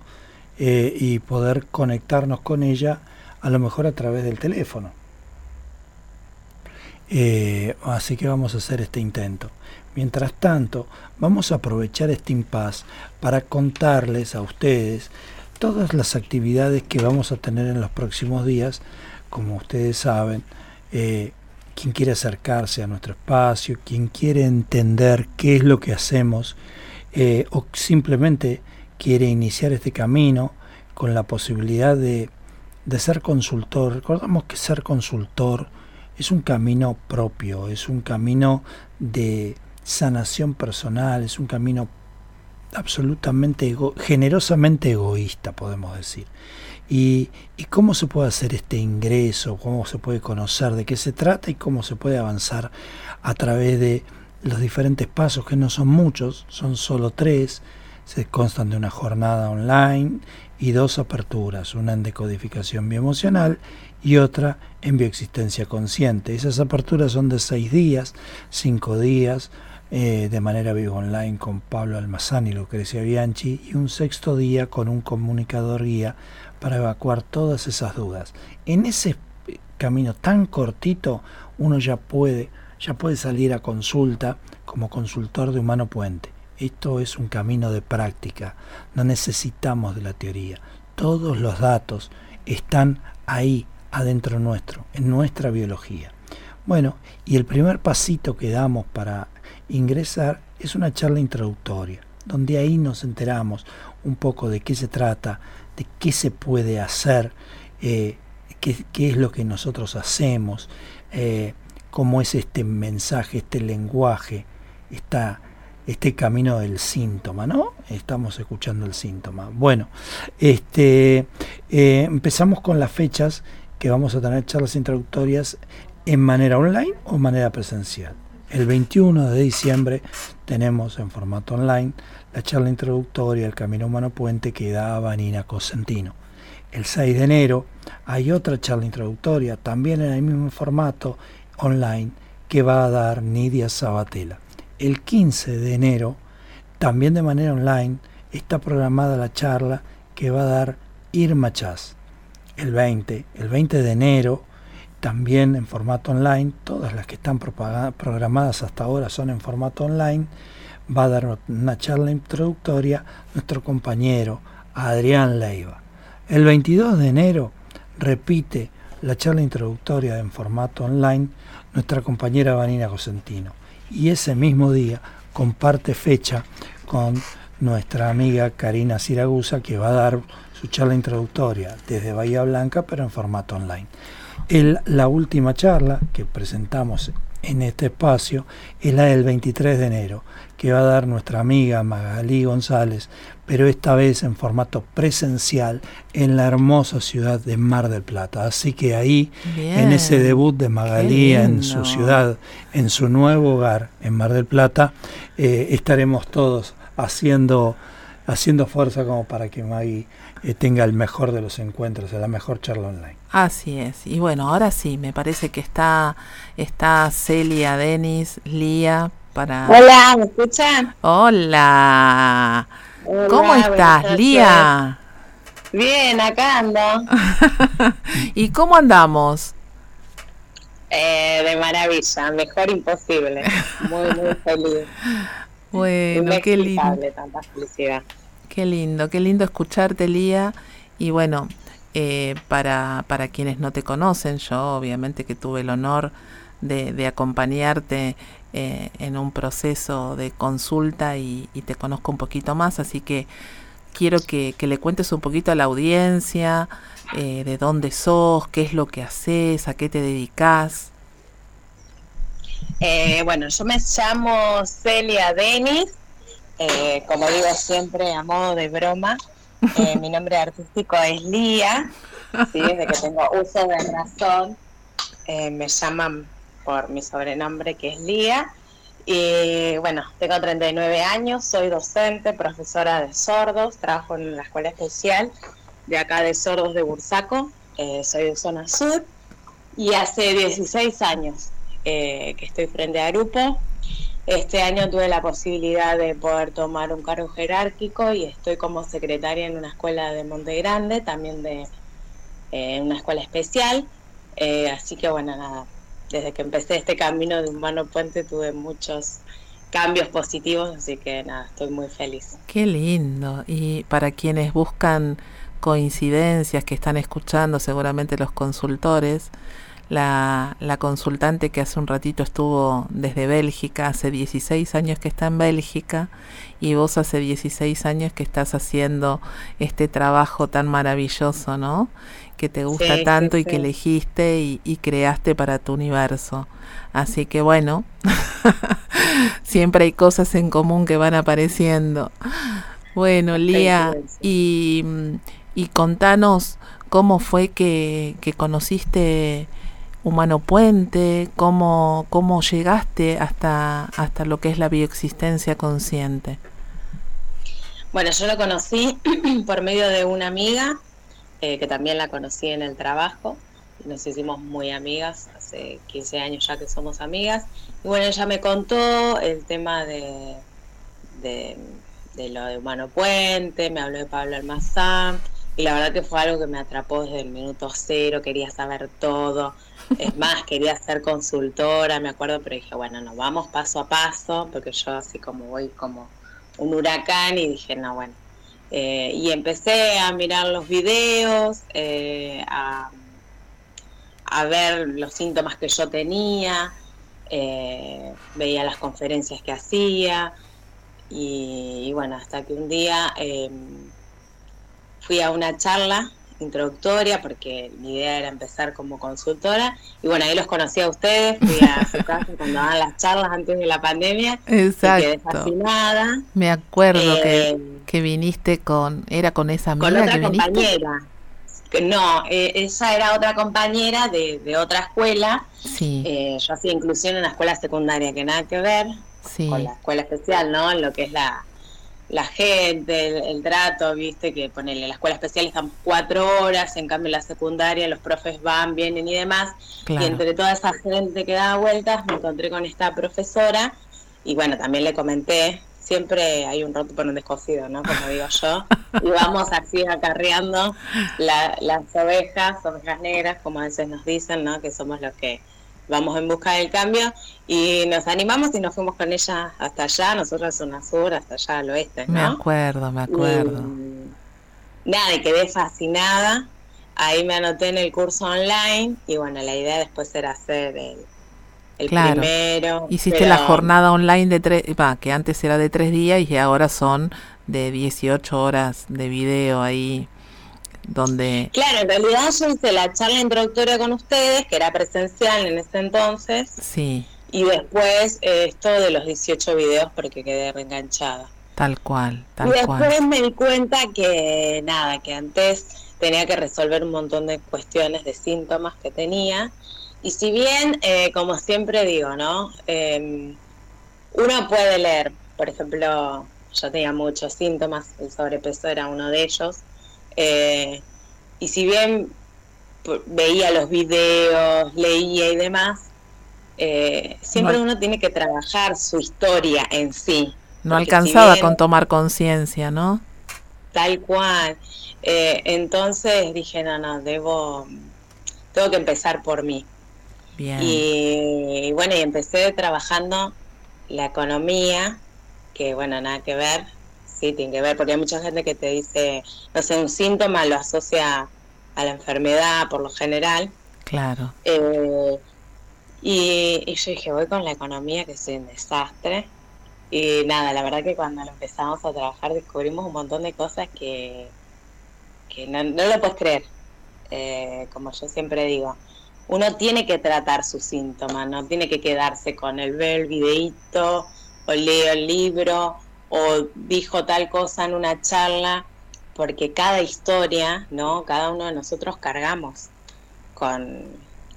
[SPEAKER 2] eh, y poder conectarnos con ella, a lo mejor a través del teléfono. Eh, así que vamos a hacer este intento. Mientras tanto, vamos a aprovechar este impasse para contarles a ustedes todas las actividades que vamos a tener en los próximos días. Como ustedes saben, eh, quien quiere acercarse a nuestro espacio, quien quiere entender qué es lo que hacemos eh, o simplemente quiere iniciar este camino con la posibilidad de, de ser consultor. Recordamos que ser consultor es un camino propio, es un camino de sanación personal, es un camino absolutamente generosamente egoísta, podemos decir. Y, y, cómo se puede hacer este ingreso, cómo se puede conocer de qué se trata y cómo se puede avanzar a través de los diferentes pasos, que no son muchos, son solo tres, se constan de una jornada online y dos aperturas, una en decodificación bioemocional y otra en bioexistencia consciente. Esas aperturas son de seis días, cinco días, eh, de manera vivo online con Pablo Almazán y Lucrecia Bianchi y un sexto día con un comunicador guía para evacuar todas esas dudas. En ese camino tan cortito uno ya puede, ya puede salir a consulta como consultor de Humano Puente. Esto es un camino de práctica, no necesitamos de la teoría. Todos los datos están ahí, adentro nuestro, en nuestra biología. Bueno, y el primer pasito que damos para ingresar es una charla introductoria, donde ahí nos enteramos un poco de qué se trata, de qué se puede hacer, eh, qué, es lo que nosotros hacemos, eh, cómo es este mensaje, este lenguaje, esta, este camino del síntoma, ¿no? Estamos escuchando el síntoma. Bueno, este, eh, empezamos con las fechas que vamos a tener charlas introductorias en manera online o manera presencial. El 21 de diciembre tenemos en formato online la charla introductoria El Camino Humano Puente que da Vanina Cosentino. El 6 de enero hay otra charla introductoria, también en el mismo formato online, que va a dar Nidia Sabatella. El 15 de enero, también de manera online, está programada la charla que va a dar Irma Chas. El 20, el 20 de enero, también en formato online, todas las que están programadas hasta ahora son en formato online, va a dar una charla introductoria nuestro compañero Adrián Leiva. El 22 de enero repite la charla introductoria en formato online nuestra compañera Vanina Cosentino. Y ese mismo día comparte fecha con nuestra amiga Karina Siragusa que va a dar su charla introductoria desde Bahía Blanca pero en formato online. El, la última charla que presentamos en este espacio es la del 23 de enero, que va a dar nuestra amiga Magalí González, pero esta vez en formato presencial en la hermosa ciudad de Mar del Plata. Así que ahí, en ese debut de Magalí en su ciudad, en su nuevo hogar en Mar del Plata, eh, estaremos todos haciendo, haciendo fuerza como para que Maggie eh, tenga el mejor de los encuentros, la mejor charla online.
[SPEAKER 1] Así es. Y bueno, ahora sí, me parece que está, está Celia, Denis, Lía para...
[SPEAKER 4] Hola, ¿me escuchan?
[SPEAKER 1] Hola. ¿Cómo estás, Lía?
[SPEAKER 4] Bien, acá ando.
[SPEAKER 1] ¿Y cómo andamos?
[SPEAKER 4] Eh, de maravilla, mejor imposible. Muy, muy feliz.
[SPEAKER 1] Bueno, qué lindo.
[SPEAKER 4] Tanta felicidad.
[SPEAKER 1] Qué lindo, qué lindo escucharte, Lía. Y bueno, eh, para, para quienes no te conocen, yo obviamente que tuve el honor de, acompañarte eh, en un proceso de consulta y, te conozco un poquito más, así que quiero que, le cuentes un poquito a la audiencia eh, de dónde sos, qué es lo que haces, a qué te dedicas.
[SPEAKER 4] Eh, bueno, yo me llamo Celia Denis, como digo siempre a modo de broma, mi nombre artístico es Lía, ¿sí? desde que tengo uso de razón, me llaman por mi sobrenombre que es Lía. Y bueno, tengo 39 años, soy docente, profesora de sordos, trabajo en la escuela especial de acá de sordos de Bursaco, eh, soy de zona sur y hace 16 años eh, que estoy frente a grupo. Este año tuve la posibilidad de poder tomar un cargo jerárquico y estoy como secretaria en una escuela de Monte Grande, también de eh, una escuela especial. así que bueno, nada, desde que empecé este camino de Humano Puente tuve muchos cambios positivos, así que nada, estoy muy feliz.
[SPEAKER 1] Qué lindo. Y para quienes buscan coincidencias que están escuchando, seguramente los consultores, la, la, consultante que hace un ratito estuvo desde Bélgica, hace 16 años que está en Bélgica, y vos hace 16 años que estás haciendo este trabajo tan maravilloso, ¿no? que te gusta tanto y que elegiste y, creaste para tu universo. Así que bueno, siempre hay cosas en común que van apareciendo. Bueno, Lía, y, y contanos cómo fue que, que conociste Humano Puente, cómo, cómo llegaste hasta, hasta lo que es la bioexistencia consciente.
[SPEAKER 4] Bueno, yo lo conocí por medio de una amiga eh, que también la conocí en el trabajo. Nos hicimos muy amigas, hace 15 años ya que somos amigas. Y bueno, ella me contó el tema de, de, lo de Humano Puente, me habló de Pablo Almazán, y la verdad que fue algo que me atrapó desde el minuto cero, quería saber todo. Es más, quería ser consultora, me acuerdo, pero dije, bueno, nos vamos paso a paso, porque yo así como voy como un huracán y dije, no, bueno, eh, y empecé a mirar los videos, eh, a, ver los síntomas que yo tenía, eh, veía las conferencias que hacía y, bueno, hasta que un día fui a una charla introductoria porque mi idea era empezar como consultora y bueno, ahí los conocí a ustedes, fui a su casa cuando daban las charlas antes de la pandemia
[SPEAKER 1] Exacto.
[SPEAKER 4] y quedé fascinada.
[SPEAKER 1] Me acuerdo que,
[SPEAKER 4] Eh,
[SPEAKER 1] que viniste con, era con esa amiga
[SPEAKER 4] con otra
[SPEAKER 1] que viniste.
[SPEAKER 4] compañera. Que No, eh, ella era otra compañera de, de otra escuela.
[SPEAKER 1] Sí,
[SPEAKER 4] Eh, yo hacía inclusión en una escuela secundaria que nada que ver
[SPEAKER 1] sí,
[SPEAKER 4] con la escuela especial, ¿no? En lo que es la, la gente, el, el trato, viste, que ponele, la escuela especial estamos cuatro horas, en cambio en la secundaria los profes van, vienen y demás. Y entre toda esa gente que daba vueltas, me encontré con esta profesora y bueno, también le comenté, siempre hay un roto por un descosido, ¿no? Como digo yo, y vamos así acarreando la- las ovejas, ovejas negras, como a veces nos dicen, ¿no? Que somos los que vamos en busca del cambio y nos animamos y nos fuimos con ella hasta allá, nosotros zona sur, hasta allá al oeste,
[SPEAKER 1] Me acuerdo, me acuerdo.
[SPEAKER 4] Y, nada, y quedé fascinada. Ahí me anoté en el curso online y bueno, la idea después era hacer el, el
[SPEAKER 1] Claro.
[SPEAKER 4] primero.
[SPEAKER 1] Hiciste
[SPEAKER 4] pero-
[SPEAKER 1] la jornada online de tres, que antes era de tres días y ahora son de 18 horas de video ahí, donde,
[SPEAKER 4] Claro, en realidad yo hice la charla introductoria con ustedes, que era presencial en ese entonces,
[SPEAKER 1] sí,
[SPEAKER 4] y después eh, esto de los 18 videos porque quedé reenganchada.
[SPEAKER 1] tal cual,
[SPEAKER 4] Y
[SPEAKER 1] tal
[SPEAKER 4] después
[SPEAKER 1] cual.
[SPEAKER 4] me di cuenta que nada, que antes tenía que resolver un montón de cuestiones de síntomas que tenía. Y si bien, eh, como siempre digo, ¿no? Eh, uno puede leer, por ejemplo, yo tenía muchos síntomas, el sobrepeso era uno de ellos. Eh, y si bien veía los videos, leía y demás, eh, siempre
[SPEAKER 1] No-
[SPEAKER 4] uno tiene que trabajar su historia en sí.
[SPEAKER 1] No
[SPEAKER 4] si
[SPEAKER 1] alcanzaba
[SPEAKER 4] bien-
[SPEAKER 1] con tomar conciencia, ¿no?
[SPEAKER 4] Tal cual. Eh, entonces dije, no, no, debo, tengo que empezar por mí.
[SPEAKER 1] Bien,
[SPEAKER 4] Y, bueno, y empecé trabajando la economía, que bueno, nada que ver, sí, tiene que ver, porque hay mucha gente que te dice, no sé, un síntoma lo asocia a la enfermedad por lo general.
[SPEAKER 1] claro.
[SPEAKER 4] Eh, y, y yo dije, voy con la economía, que soy un desastre. Y nada, la verdad que cuando lo empezamos a trabajar descubrimos un montón de cosas que, que no, no lo puedes creer. Eh, como yo siempre digo, uno tiene que tratar sus síntomas, no tiene que quedarse con el ver el videíto o leo el libro o dijo tal cosa en una charla, porque cada historia, ¿no? Cada uno de nosotros cargamos con,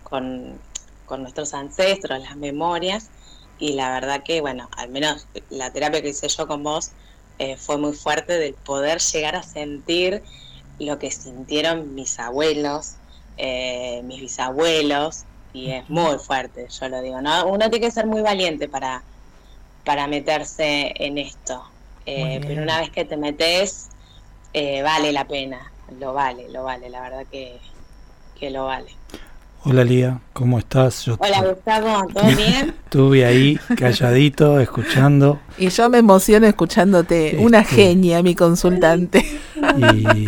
[SPEAKER 4] con, con nuestros ancestros, las memorias, y la verdad que, bueno, al menos la terapia que hice yo con vos eh, fue muy fuerte del poder llegar a sentir lo que sintieron mis abuelos, eh, mis bisabuelos, y es muy fuerte, yo lo digo, ¿no? Uno tiene que ser muy valiente para, para meterse en esto, eh, pero una vez que te metes, eh, vale la pena, lo vale, lo vale, la verdad que, que lo vale.
[SPEAKER 2] Hola Lía, ¿cómo estás? Yo
[SPEAKER 4] Hola Gustavo, ¿todo bien?
[SPEAKER 2] estuve ahí calladito, escuchando
[SPEAKER 1] Y yo me emociono escuchándote, una
[SPEAKER 2] Este-
[SPEAKER 1] genia, mi consultante.
[SPEAKER 2] y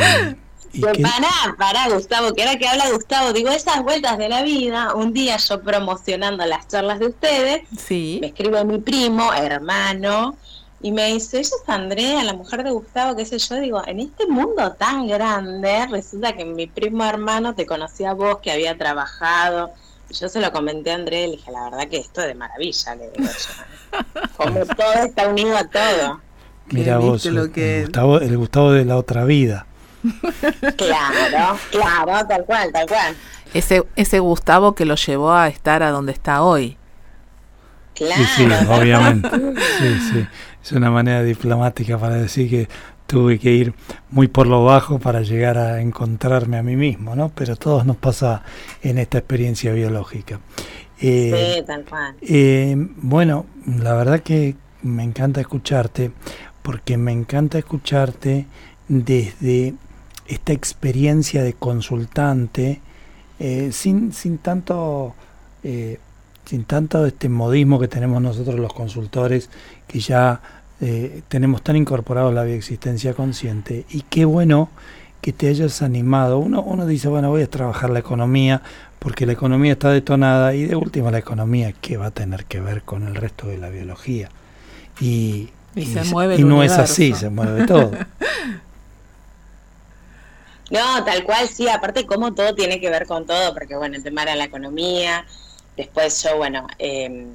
[SPEAKER 4] Pero
[SPEAKER 2] que-
[SPEAKER 4] Pará, pará, Gustavo, que ahora que habla Gustavo, digo, esas vueltas de la vida, un día yo promocionando las charlas de ustedes, me
[SPEAKER 1] Sí,
[SPEAKER 4] escribe mi primo, hermano, y me dice, ella es Andrea, la mujer de Gustavo, qué sé yo, digo, en este mundo tan grande, resulta que mi primo hermano te conocía a vos, que había trabajado, y yo se lo comenté a Andrea y le dije, la verdad que esto es de maravilla, le digo yo. Como todo está unido a todo.
[SPEAKER 2] mira vos,
[SPEAKER 1] lo que-
[SPEAKER 2] Gustavo, el Gustavo de la otra vida.
[SPEAKER 4] Claro, claro, tal cual, tal cual.
[SPEAKER 1] ese, ese Gustavo que lo llevó a estar a donde está hoy.
[SPEAKER 4] Claro.
[SPEAKER 2] Sí, sí, obviamente. Sí, sí. Es una manera diplomática para decir que tuve que ir muy por lo bajo para llegar a encontrarme a mí mismo, ¿no? Pero a todos nos pasa en esta experiencia biológica. Eh,
[SPEAKER 4] Sí, tal cual.
[SPEAKER 2] Eh, bueno, la verdad que me encanta escucharte, porque me encanta escucharte desde esta experiencia de consultante, eh, sin, sin tanto eh, sin tanto este modismo que tenemos nosotros los consultores, que ya eh, tenemos tan incorporado la bioexistencia consciente. Y qué bueno que te hayas animado. Uno, uno dice, bueno, voy a trabajar la economía, porque la economía está detonada, y de última la economía, ¿qué va a tener que ver con el resto de la biología? Y,
[SPEAKER 1] Y se mueve
[SPEAKER 2] y
[SPEAKER 1] el
[SPEAKER 2] no es así, se mueve todo.
[SPEAKER 4] No, tal cual, sí, aparte como todo tiene que ver con todo, porque bueno, el tema era la economía, después yo, bueno, eh,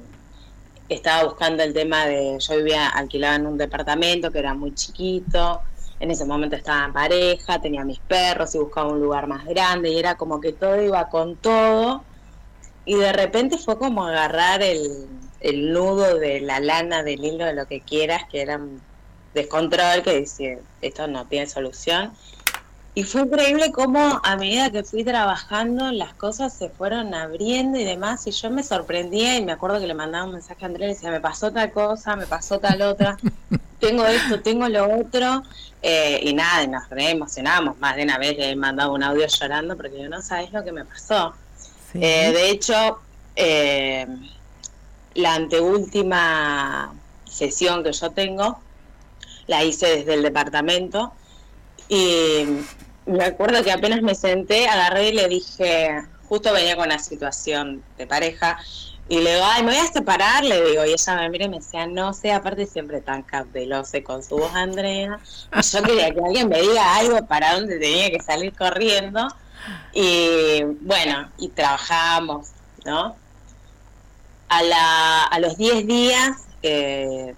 [SPEAKER 4] estaba buscando el tema de, yo vivía alquilada en un departamento que era muy chiquito, en ese momento estaba en pareja, tenía mis perros y buscaba un lugar más grande y era como que todo iba con todo y de repente fue como agarrar el, el nudo de la lana, del hilo, de lo que quieras, que era descontrol que dice, esto no tiene solución y fue increíble cómo a medida que fui trabajando las cosas se fueron abriendo y demás. Y yo me sorprendía y me acuerdo que le mandaba un mensaje a Andrea y decía, me pasó tal cosa, me pasó tal otra, tengo esto, tengo lo otro. Eh, y nada, y nos re emocionamos. Más de una vez le he mandado un audio llorando porque yo no sabes lo que me pasó. Eh, de hecho, eh, la anteúltima sesión que yo tengo la hice desde el departamento y me acuerdo que apenas me senté, agarré y le dije, justo venía con una situación de pareja, y le digo, ay, me voy a separar, le digo, y ella me mira y me decía, no sé, aparte siempre tan cautelosa con su voz, Andrea. Yo quería que alguien me diga algo para dónde tenía que salir corriendo. Y bueno, y trabajamos, ¿no? A, la, a los 10 días, eh,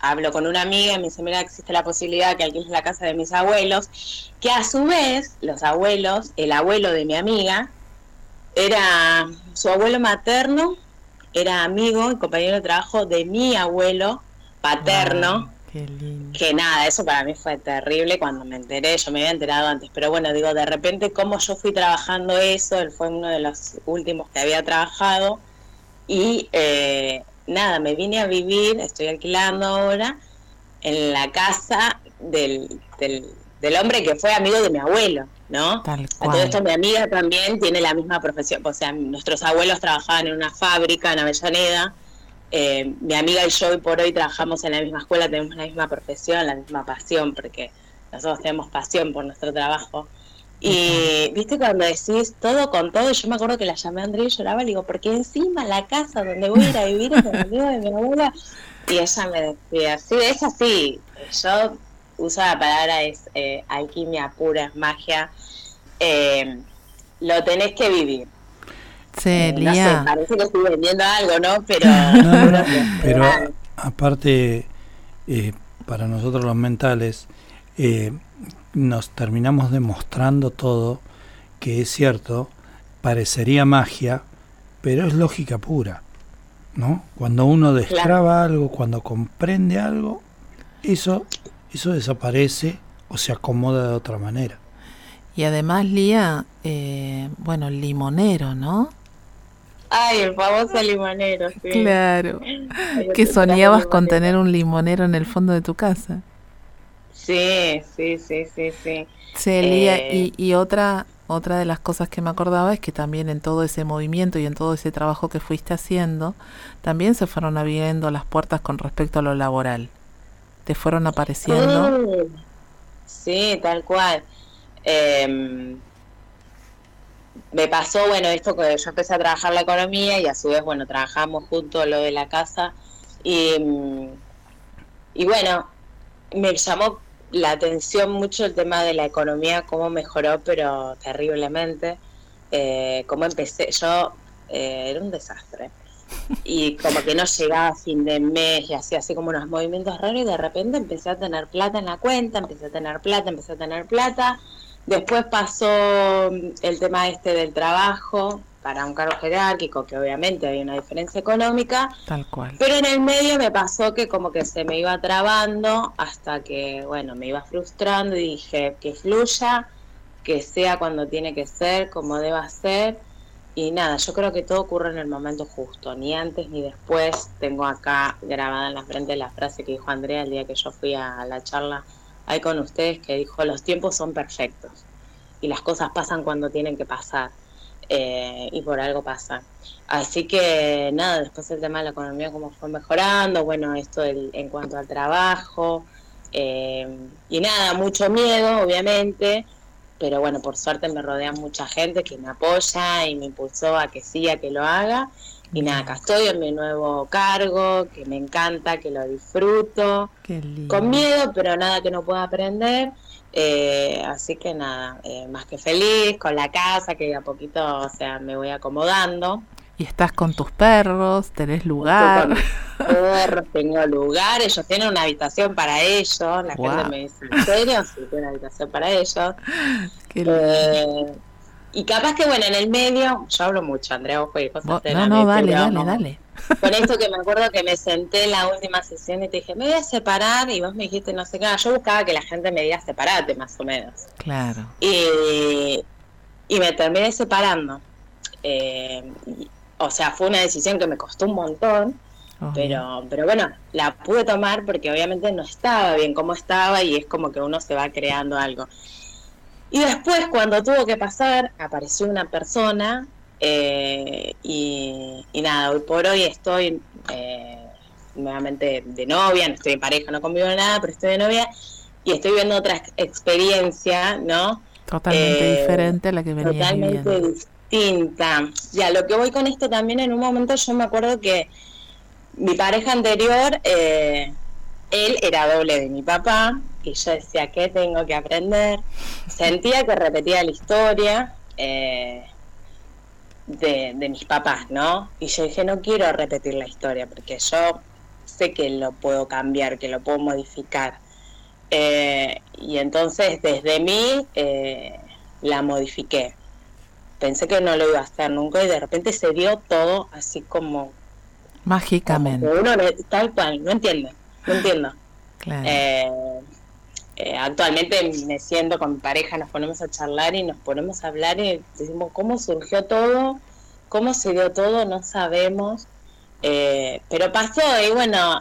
[SPEAKER 4] hablo con una amiga y me dice, mira, existe la posibilidad que alquiles la casa de mis abuelos, que a su vez, los abuelos, el abuelo de mi amiga, era su abuelo materno, era amigo y compañero de trabajo de mi abuelo paterno. Que nada, eso para mí fue terrible cuando me enteré, yo me había enterado antes, pero bueno, digo, de repente como yo fui trabajando eso, él fue uno de los últimos que había trabajado y eh, nada, me vine a vivir, estoy alquilando ahora, en la casa del, del, hombre que fue amigo de mi abuelo, ¿no? A todo esto mi amiga también tiene la misma profesión, o sea, nuestros abuelos trabajaban en una fábrica en Avellaneda, eh, mi amiga y yo hoy por hoy trabajamos en la misma escuela, tenemos la misma profesión, la misma pasión, porque nosotros tenemos pasión por nuestro trabajo. Y viste cuando decís todo con todo, yo me acuerdo que la llamé a Andrea y lloraba, le digo, porque encima la casa donde voy a ir a vivir es el de mi abuela. Y ella me decía, sí, es así. Yo uso la palabra es eh, alquimia pura, es magia. Eh, lo tenés que vivir.
[SPEAKER 1] Eh, no sé,
[SPEAKER 4] parece que estoy vendiendo algo, ¿no? Pero,
[SPEAKER 2] pero aparte, para nosotros los mentales, eh, nos terminamos demostrando todo que es cierto, parecería magia, pero es lógica pura. ¿no? Cuando uno destraba algo, cuando comprende algo, eso, eso desaparece o se acomoda de otra manera.
[SPEAKER 1] Y además, Lía, eh, bueno, el limonero, ¿no?
[SPEAKER 4] Ay, el famoso limonero, sí.
[SPEAKER 1] Claro. que soñabas con tener un limonero en el fondo de tu casa.
[SPEAKER 4] Sí, sí, sí, sí, sí.
[SPEAKER 1] Celia, y, eh, y otra, otra de las cosas que me acordaba es que también en todo ese movimiento y en todo ese trabajo que fuiste haciendo, también se fueron abriendo las puertas con respecto a lo laboral. ¿Te fueron apareciendo?
[SPEAKER 4] Mm, sí, tal cual. Em, me pasó, bueno, esto que yo empecé a trabajar la economía y a su vez, bueno, trabajamos junto lo de la casa y, y bueno, me llamó la atención mucho el tema de la economía, cómo mejoró, pero terriblemente. Eh, cómo empecé, yo eh, era un desastre. Y como que no llegaba a fin de mes y hacía así como unos movimientos raros y de repente empecé a tener plata en la cuenta, empecé a tener plata, empecé a tener plata. Después pasó el tema este del trabajo, para un cargo jerárquico, que obviamente había una diferencia económica.
[SPEAKER 1] Tal cual.
[SPEAKER 4] Pero en el medio me pasó que como que se me iba trabando hasta que, bueno, me iba frustrando y dije que fluya, que sea cuando tiene que ser, como deba ser. Y nada, yo creo que todo ocurre en el momento justo, ni antes ni después. Tengo acá grabada en la frente la frase que dijo Andrea el día que yo fui a la charla ahí con ustedes, que dijo, los tiempos son perfectos y las cosas pasan cuando tienen que pasar. Eh, y por algo pasa. Así que nada, después el tema de la economía, cómo fue mejorando, bueno, esto en cuanto al trabajo, eh, y nada, mucho miedo, obviamente, pero bueno, por suerte me rodea mucha gente que me apoya y me impulsó a que sí, a que lo haga. Y nada, acá estoy en mi nuevo cargo, que me encanta, que lo disfruto, con miedo, pero nada que no pueda aprender. Eh, así que nada, eh, más que feliz con la casa, que a poquito, o sea, me voy acomodando.
[SPEAKER 1] Y estás con tus perros, tenés lugar.
[SPEAKER 4] Perros, tengo lugar, ellos tienen una habitación para ellos. La gente me dice, ¿en serio? Sí, tiene una habitación para ellos. Eh, y capaz que, bueno, en el medio, yo hablo mucho, Andrea, ojo y cosas
[SPEAKER 1] No, no, dale, dale, dale.
[SPEAKER 4] Con esto que me acuerdo que me senté en la última sesión y te dije, me voy a separar, y vos me dijiste no sé qué. Yo buscaba que la gente me diga separate, más o menos.
[SPEAKER 1] Claro.
[SPEAKER 4] Y, y me terminé separando. Eh, o sea, fue una decisión que me costó un montón, pero, pero bueno, la pude tomar porque obviamente no estaba bien como estaba y es como que uno se va creando algo. Y después, cuando tuvo que pasar, apareció una persona eh, y, nada, hoy por hoy estoy eh, nuevamente de novia, no estoy en pareja, no convivo nada, pero estoy de novia y estoy viendo otra experiencia, ¿no?
[SPEAKER 1] Totalmente eh, diferente a la que venía
[SPEAKER 4] Totalmente distinta. Ya, lo que voy con esto también, en un momento yo me acuerdo que mi pareja anterior, eh, él era doble de mi papá, y yo decía, ¿qué tengo que aprender? Sentía que repetía la historia eh, de, de mis papás, ¿no? Y yo dije, no quiero repetir la historia, porque yo sé que lo puedo cambiar, que lo puedo modificar. Eh, y entonces desde mí la modifiqué pensé que no lo iba a hacer nunca y de repente se dio todo así como
[SPEAKER 1] mágicamente
[SPEAKER 4] uno tal cual no entiendo no entiendo eh, eh, actualmente me siento con mi pareja nos ponemos a charlar y nos ponemos a hablar y decimos cómo surgió todo cómo se dio todo no sabemos. Eh, pero pasó y bueno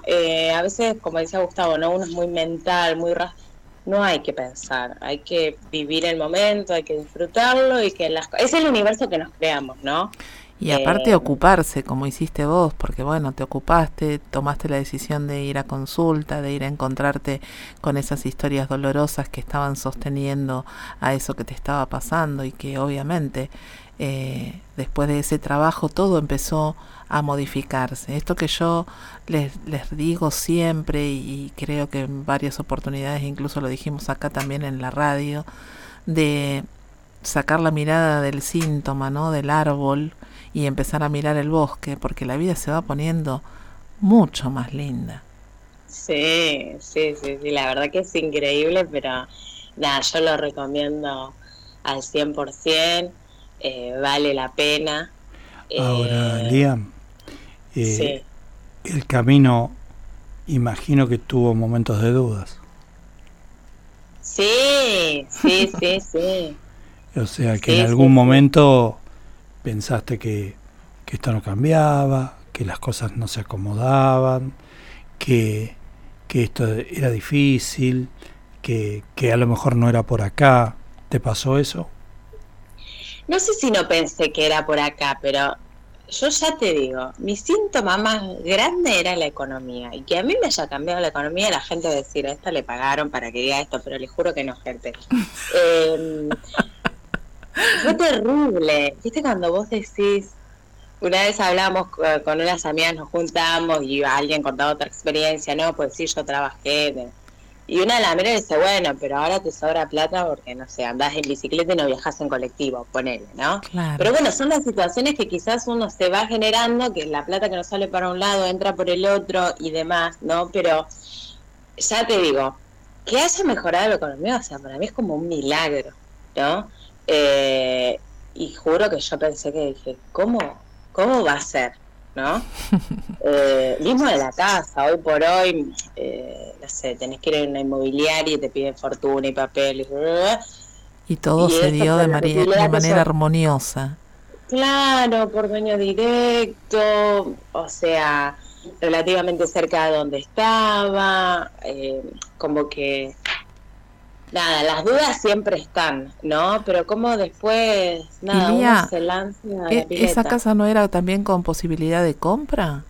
[SPEAKER 4] a veces como decía Gustavo no uno es muy mental muy no hay que pensar, hay que vivir el momento, hay que disfrutarlo y que las es el universo que nos creamos, ¿no?
[SPEAKER 1] Y aparte eh, ocuparse, como hiciste vos, porque bueno, te ocupaste, tomaste la decisión de ir a consulta, de ir a encontrarte con esas historias dolorosas que estaban sosteniendo a eso que te estaba pasando y que obviamente eh, después de ese trabajo todo empezó a modificarse. Esto que yo les, les digo siempre y creo que en varias oportunidades, incluso lo dijimos acá también en la radio, de sacar la mirada del síntoma, ¿no? Del árbol y empezar a mirar el bosque, porque la vida se va poniendo mucho más linda.
[SPEAKER 4] Sí, sí, sí, sí, la verdad que es increíble, pero nada, yo lo recomiendo al 100%, eh, vale la pena.
[SPEAKER 2] Ahora, eh, Liam, eh, el camino, imagino que tuvo momentos de dudas.
[SPEAKER 4] Sí, sí, sí, sí.
[SPEAKER 2] o sea, que en algún momento pensaste que, esto no cambiaba, que las cosas no se acomodaban, que, que esto era difícil, que, que a lo mejor no era por acá. ¿Te pasó eso?
[SPEAKER 4] No sé si no pensé que era por acá, pero yo ya te digo, mi síntoma más grande era la economía. Y que a mí me haya cambiado la economía, la gente decir, a esta le pagaron para que diga esto, pero le juro que no, gente. Em, fue terrible. ¿Viste cuando vos decís, una vez hablamos con unas amigas, nos juntamos y alguien contaba otra experiencia, no, pues sí, yo trabajé. Y una de las mira dice, bueno, pero ahora te sobra plata porque, no sé, andás en bicicleta y no viajas en colectivo, ponele, ¿no? Pero bueno, son las situaciones que quizás uno se va generando, que la plata que no sale para un lado entra por el otro y demás, ¿no? Pero ya te digo, que haya mejorado la economía, o sea, para mí es como un milagro, ¿no? Eh, y juro que yo pensé que dije, ¿cómo, cómo va a ser? ¿no? Eh, mismo de la casa, hoy por hoy, eh, no sé, tenés que ir a una inmobiliaria y te piden fortuna y papel.
[SPEAKER 1] Y, todo se dio de, de manera armoniosa.
[SPEAKER 4] Claro, por dueño directo, o sea, relativamente cerca de donde estaba, eh, como que nada, las dudas siempre están, ¿no? Pero como después, nada, se lanza
[SPEAKER 1] ¿e-, ¿Esa casa no era también con posibilidad de compra?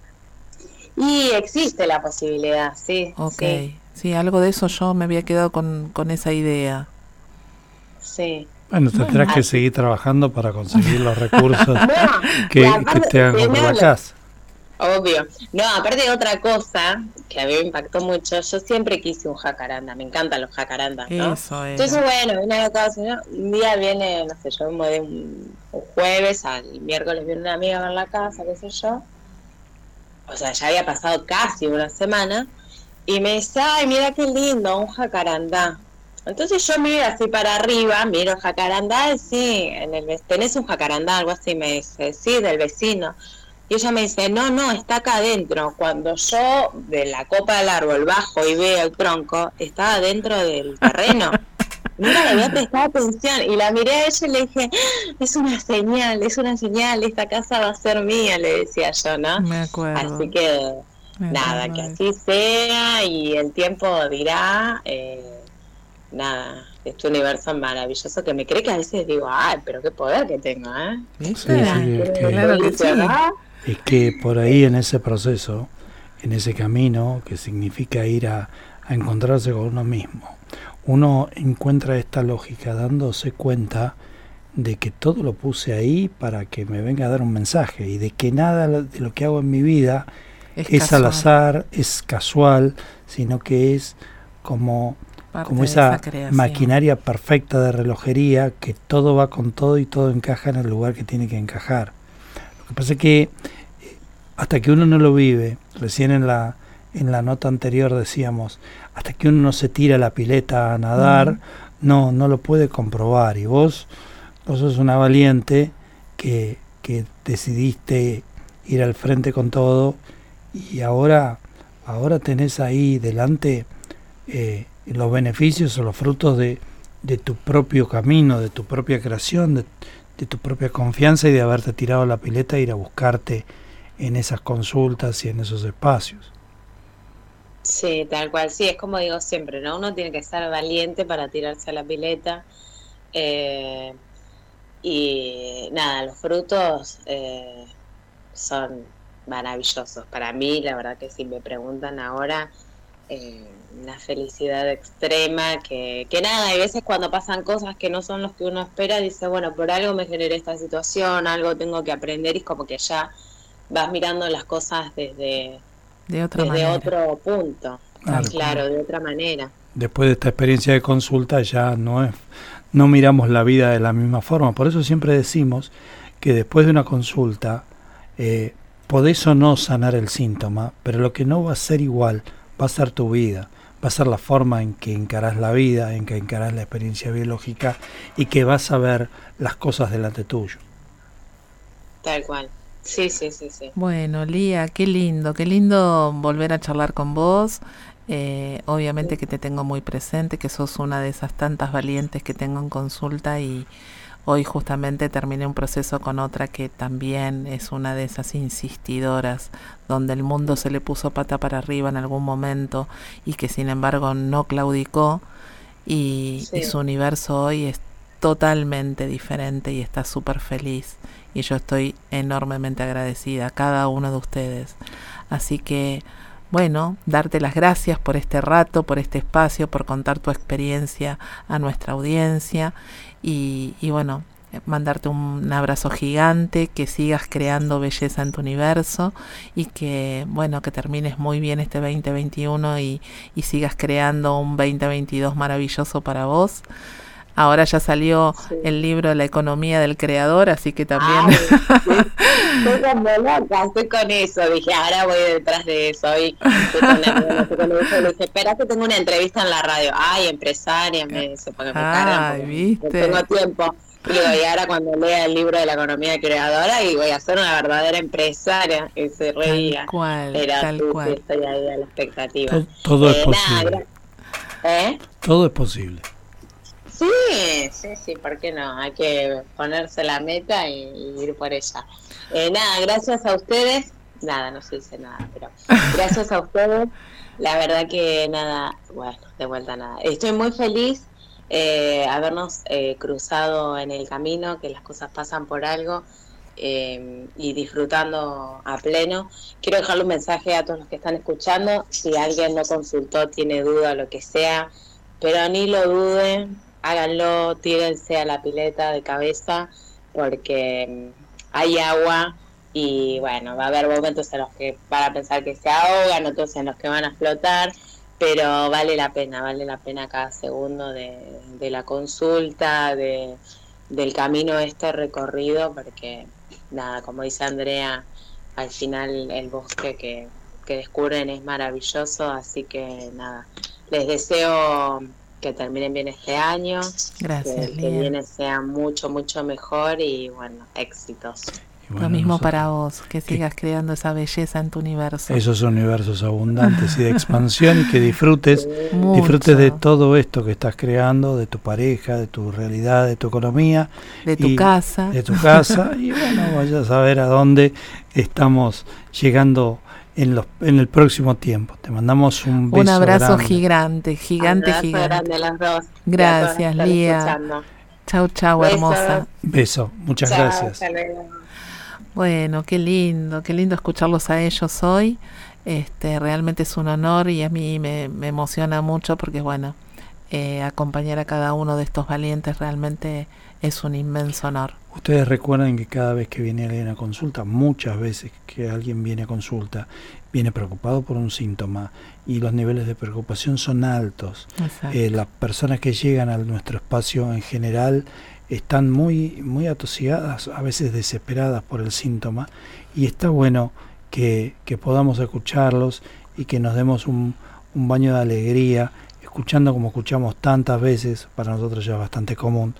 [SPEAKER 4] Y existe la posibilidad, sí.
[SPEAKER 1] Ok, sí, algo de eso yo me había quedado con, con esa idea.
[SPEAKER 4] Sí.
[SPEAKER 2] Bueno, tendrás que seguir trabajando para conseguir los recursos que, te hagan comprar la casa.
[SPEAKER 4] Obvio. No, aparte de otra cosa que a mí me impactó mucho, yo siempre quise un jacaranda, me encantan los jacarandas, ¿no?
[SPEAKER 1] Eso es.
[SPEAKER 4] Entonces, bueno, vine un día viene, no sé, yo me un, un jueves, al miércoles viene una amiga a ver la casa, qué sé yo. O sea, ya había pasado casi una semana. Y me dice, ay, mira qué lindo, un jacarandá. Entonces yo miro así para arriba, miro jacarandá, y sí, en el, tenés un jacarandá, algo así, me dice, sí, del vecino. Y ella me dice, no, no, está acá adentro. Cuando yo de la copa del árbol bajo y veo el tronco, estaba dentro del terreno. Nunca le había prestado atención. Y la miré a ella y le dije, ah, es una señal, es una señal, esta casa va a ser mía, le decía yo, ¿no?
[SPEAKER 1] Me acuerdo.
[SPEAKER 4] Así que, nada, que así sea y el tiempo dirá, eh, nada, este universo maravilloso que me cree que a veces digo, ay, pero qué poder que tengo, ¿eh?
[SPEAKER 2] Sí, sí, claro que sí es que por ahí en ese proceso, en ese camino que significa ir a, encontrarse con uno mismo, uno encuentra esta lógica dándose cuenta de que todo lo puse ahí para que me venga a dar un mensaje y de que nada de lo que hago en mi vida es, al azar, es casual, sino que es como, como esa maquinaria perfecta de relojería que todo va con todo y todo encaja en el lugar que tiene que encajar. Lo que pasa es que hasta que uno no lo vive, recién en la, en la nota anterior decíamos, hasta que uno no se tira a la pileta a nadar, no, no lo puede comprobar. Y vos, vos sos una valiente que, que decidiste ir al frente con todo y ahora, ahora tenés ahí delante eh, los beneficios o los frutos de, de, tu propio camino, de tu propia creación, de, de tu propia confianza y de haberte tirado a la pileta e ir a buscarte en esas consultas y en esos espacios.
[SPEAKER 4] Sí, tal cual, sí, es como digo siempre, ¿no? Uno tiene que estar valiente para tirarse a la pileta. Eh, y nada, los frutos eh, son maravillosos. Para mí, la verdad que si me preguntan ahora, eh, una felicidad extrema, que, que nada, hay veces cuando pasan cosas que no son los que uno espera, dice, bueno, por algo me generé esta situación, algo tengo que aprender y es como que ya vas mirando las cosas desde,
[SPEAKER 1] de otra
[SPEAKER 4] otro punto, claro, de otra manera.
[SPEAKER 2] Después de esta experiencia de consulta ya no es, no miramos la vida de la misma forma, por eso siempre decimos que después de una consulta eh, podés o no sanar el síntoma, pero lo que no va a ser igual va a ser tu vida, va a ser la forma en que encarás la vida, en que encarás la experiencia biológica y que vas a ver las cosas delante tuyo.
[SPEAKER 4] Tal cual. Sí, sí, sí, sí.
[SPEAKER 1] Bueno, Lía, qué lindo, qué lindo volver a charlar con vos. Eh, obviamente que te tengo muy presente, que sos una de esas tantas valientes que tengo en consulta y hoy justamente terminé un proceso con otra que también es una de esas insistidoras, donde el mundo se le puso pata para arriba en algún momento y que sin embargo no claudicó y, y su universo hoy es totalmente diferente y está súper feliz y yo estoy enormemente agradecida a cada uno de ustedes. Así que, bueno, darte las gracias por este rato, por este espacio, por contar tu experiencia a nuestra audiencia y, y bueno, mandarte un abrazo gigante, que sigas creando belleza en tu universo y que, bueno, que termines muy bien este 2021 y, y sigas creando un 2022 maravilloso para vos. Ahora ya salió el libro La economía del creador, así que también...
[SPEAKER 4] estoy como loca, estoy con eso. Dije, ahora voy detrás de eso. Y estoy con, eso. Le dije, espera que tengo una entrevista en la radio. Ay, empresaria, me dice, porque me
[SPEAKER 1] Ay, ¿viste?
[SPEAKER 4] No tengo tiempo. Y ahora cuando lea el libro de la economía creadora, y voy a ser una verdadera empresaria. Y se reía.
[SPEAKER 1] Tal cual,
[SPEAKER 4] Pero
[SPEAKER 1] tal cual.
[SPEAKER 4] estoy ahí a la expectativa.
[SPEAKER 2] Todo, es eh, posible.
[SPEAKER 4] ¿Eh?
[SPEAKER 2] Todo es posible.
[SPEAKER 4] Sí, sí, sí, ¿por qué no? Hay que ponerse la meta y, ir por ella. Eh, nada, gracias a ustedes. Nada, no se dice nada, pero gracias a ustedes. La verdad que nada, bueno, de vuelta nada. Estoy muy feliz eh, habernos eh, cruzado en el camino, que las cosas pasan por algo eh, y disfrutando a pleno. Quiero dejarle un mensaje a todos los que están escuchando. Si alguien no consultó, tiene duda, lo que sea, pero ni lo duden, háganlo, tírense a la pileta de cabeza porque mm, hay agua y bueno, va a haber momentos en los que van a pensar que se ahogan, otros en los que van a flotar, pero vale la pena, vale la pena cada segundo de, la consulta, de, del camino este recorrido, porque nada, como dice Andrea, al final el bosque que, que descubren es maravilloso, así que nada, les deseo que terminen bien este año,
[SPEAKER 1] Gracias,
[SPEAKER 4] que el que viene sea mucho, mucho mejor y bueno, éxitos.
[SPEAKER 1] Lo mismo para vos, que sigas creando esa belleza en tu universo.
[SPEAKER 2] Esos universos abundantes y de expansión y que disfrutes, disfrutes de todo esto que estás creando, de tu pareja, de tu realidad, de tu economía.
[SPEAKER 1] De tu casa.
[SPEAKER 2] De tu casa y bueno, vayas a ver a dónde estamos llegando en, los, en el próximo tiempo. Te mandamos un beso.
[SPEAKER 1] Un abrazo gigante, gigante, gigante.
[SPEAKER 4] Grande las dos.
[SPEAKER 1] Gracias, Lía. Chau, chau, hermosa.
[SPEAKER 2] Beso, muchas gracias.
[SPEAKER 1] Bueno, qué lindo, qué lindo escucharlos a ellos hoy. Este, realmente es un honor y a mí me, emociona mucho porque, bueno, eh, acompañar a cada uno de estos valientes realmente es un inmenso honor.
[SPEAKER 2] Ustedes recuerdan que cada vez que viene alguien a consulta, muchas veces que alguien viene a consulta, viene preocupado por un síntoma y los niveles de preocupación son altos. Eh, las personas que llegan a nuestro espacio en general están muy, muy atosigadas, a veces desesperadas por el síntoma, y está bueno que, podamos escucharlos y que nos demos un, un, baño de alegría, escuchando como escuchamos tantas veces, para nosotros ya es bastante común,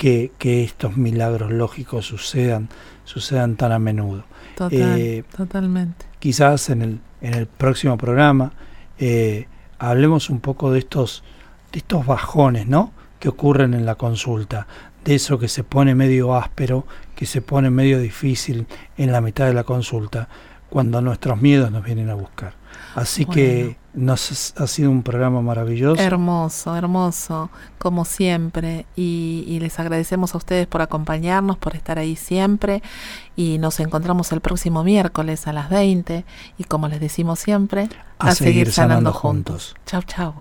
[SPEAKER 2] que, que estos milagros lógicos sucedan, sucedan tan a menudo.
[SPEAKER 1] Eh, totalmente.
[SPEAKER 2] Quizás en el, en el próximo programa eh, hablemos un poco de estos, de estos bajones, ¿no? que ocurren en la consulta, de eso que se pone medio áspero, que se pone medio difícil en la mitad de la consulta, cuando nuestros miedos nos vienen a buscar. Así que nos ha sido un programa maravilloso.
[SPEAKER 1] Hermoso, hermoso, como siempre. Y, y, les agradecemos a ustedes por acompañarnos, por estar ahí siempre. Y nos encontramos el próximo miércoles a las 20. Y como les decimos siempre,
[SPEAKER 2] a, seguir, sanando, juntos.
[SPEAKER 1] Chau, chau.